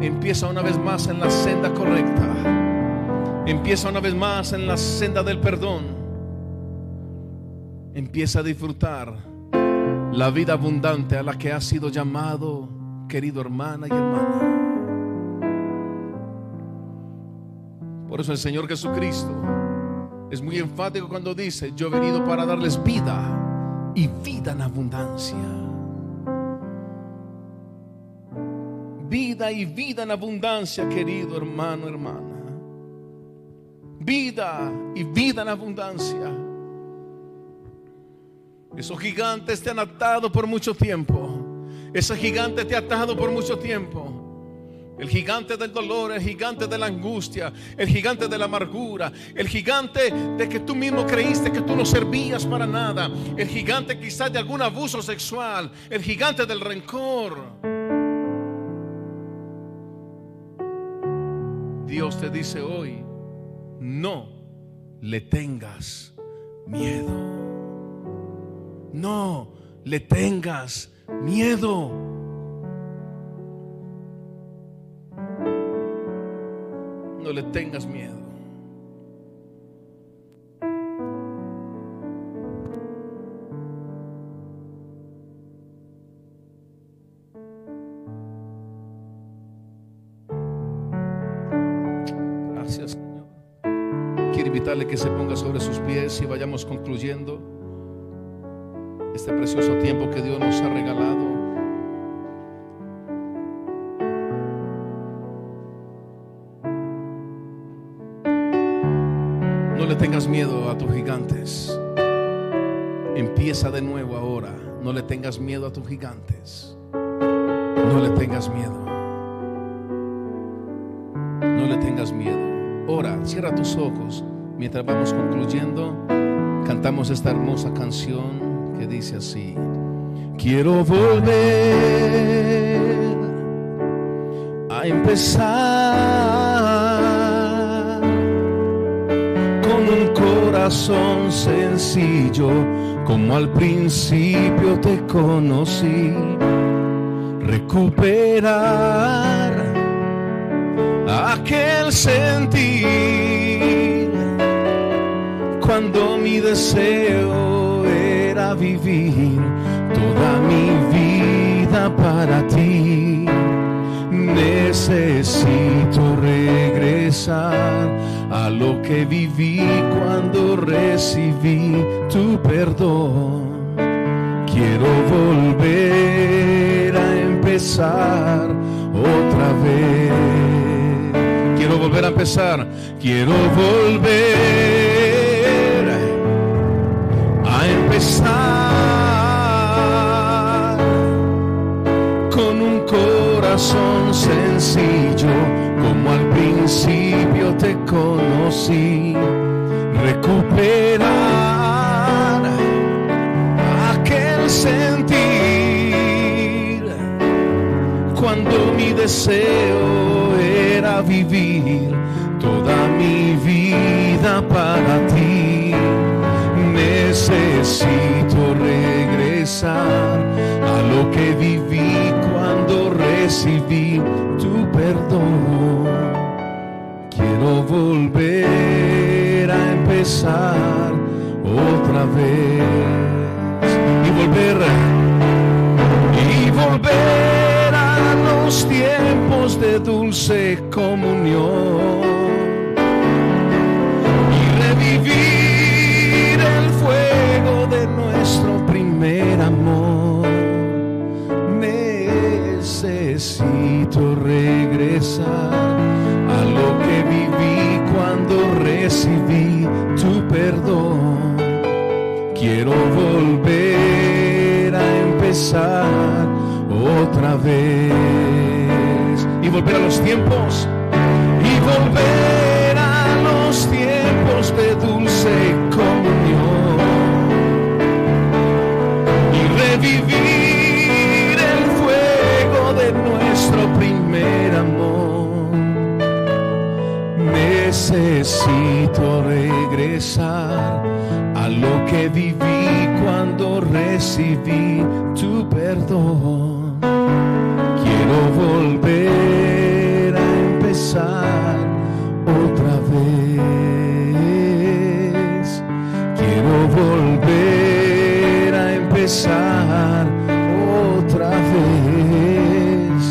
Empieza una vez más en la senda correcta. Empieza una vez más en la senda del perdón. Empieza a disfrutar la vida abundante a la que has sido llamado, querido hermana y hermana. Por eso el Señor Jesucristo es muy enfático cuando dice, yo he venido para darles vida y vida en abundancia. Vida y vida en abundancia, querido hermano, hermana. Vida y vida en abundancia. Esos gigantes te han atado por mucho tiempo. Ese gigante te ha atado por mucho tiempo. El gigante del dolor, el gigante de la angustia, el gigante de la amargura, el gigante de que tú mismo creíste que tú no servías para nada, el gigante quizás de algún abuso sexual, el gigante del rencor. Dios te dice hoy, no le tengas miedo. No le tengas miedo. No le tengas miedo. Que se ponga sobre sus pies y vayamos concluyendo este precioso tiempo que Dios nos ha regalado. No le tengas miedo a tus gigantes. Empieza de nuevo ahora. No le tengas miedo a tus gigantes. No le tengas miedo. No le tengas miedo. Ora, cierra tus ojos. Mientras vamos concluyendo, cantamos esta hermosa canción que dice así. Quiero volver a empezar con un corazón sencillo como al principio te conocí. Recuperar aquel sentir cuando mi deseo era vivir toda mi vida para ti. Necesito regresar a lo que viví cuando recibí tu perdón. Quiero volver a empezar otra vez. Quiero volver a empezar. Quiero volver con un corazón sencillo como al principio te conocí. Recuperar aquel sentir cuando mi deseo era vivir toda mi vida necesito regresar a lo que viví cuando recibí tu perdón. Quiero volver a empezar otra vez y volver y volver a los tiempos de dulce comunión Necesito regresar a lo que viví cuando recibí tu perdón. Quiero volver a empezar otra vez y volver a los tiempos y volver a los tiempos de dulce comunión y revivir Necesito regresar a lo que viví cuando recibí tu perdón. Quiero volver a empezar otra vez. Quiero volver a empezar otra vez.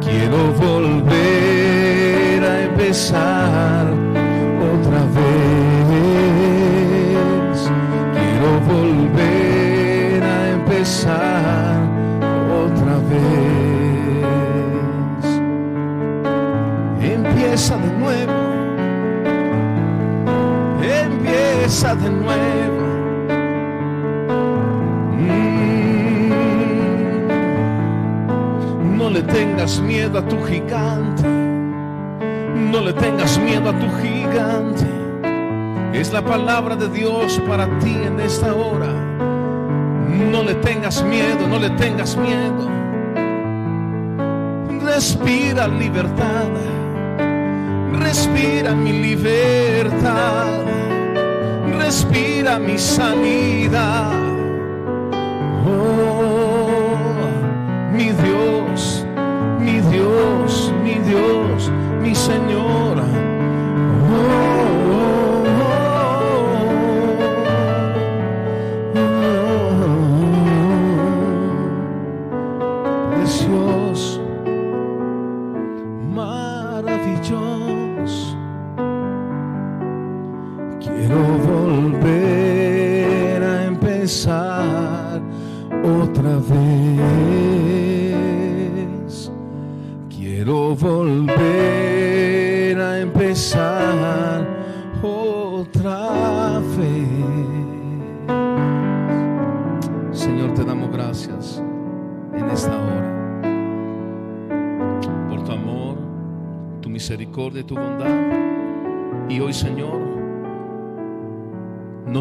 Quiero volver a empezar De nuevo. Mm. No le tengas miedo a tu gigante. No le tengas miedo a tu gigante. Es la palabra de Dios para ti en esta hora. No le tengas miedo, no le tengas miedo. Respira libertad. Respira mi libertad. Respira mi sanidad. Oh, mi Dios, mi Dios, mi Dios, mi Señor. Precioso,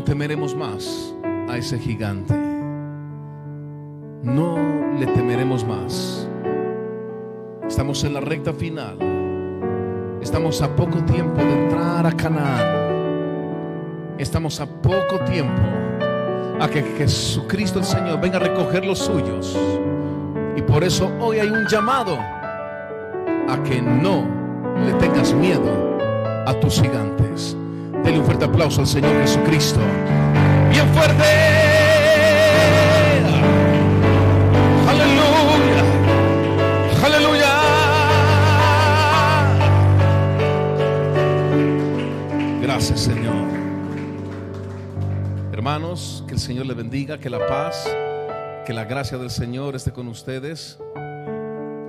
temeremos más a ese gigante. No le temeremos más. Estamos en la recta final. Estamos a poco tiempo de entrar a Canaán. Estamos a poco tiempo a que Jesucristo el Señor venga a recoger los suyos. Y por eso hoy hay un llamado a que no le tengas miedo a tus gigantes. Dele un fuerte aplauso al Señor Jesucristo. Bien fuerte. Aleluya. Aleluya. Gracias Señor. Hermanos, que el Señor le bendiga, que la paz, que la gracia del Señor esté con ustedes.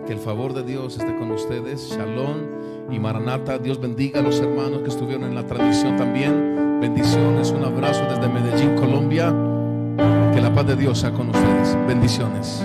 Que el favor de Dios esté con ustedes. Shalom y Maranata. Dios bendiga a los hermanos que estuvieron en la tradición también. Bendiciones. Un abrazo desde Medellín, Colombia. Que la paz de Dios sea con ustedes. Bendiciones.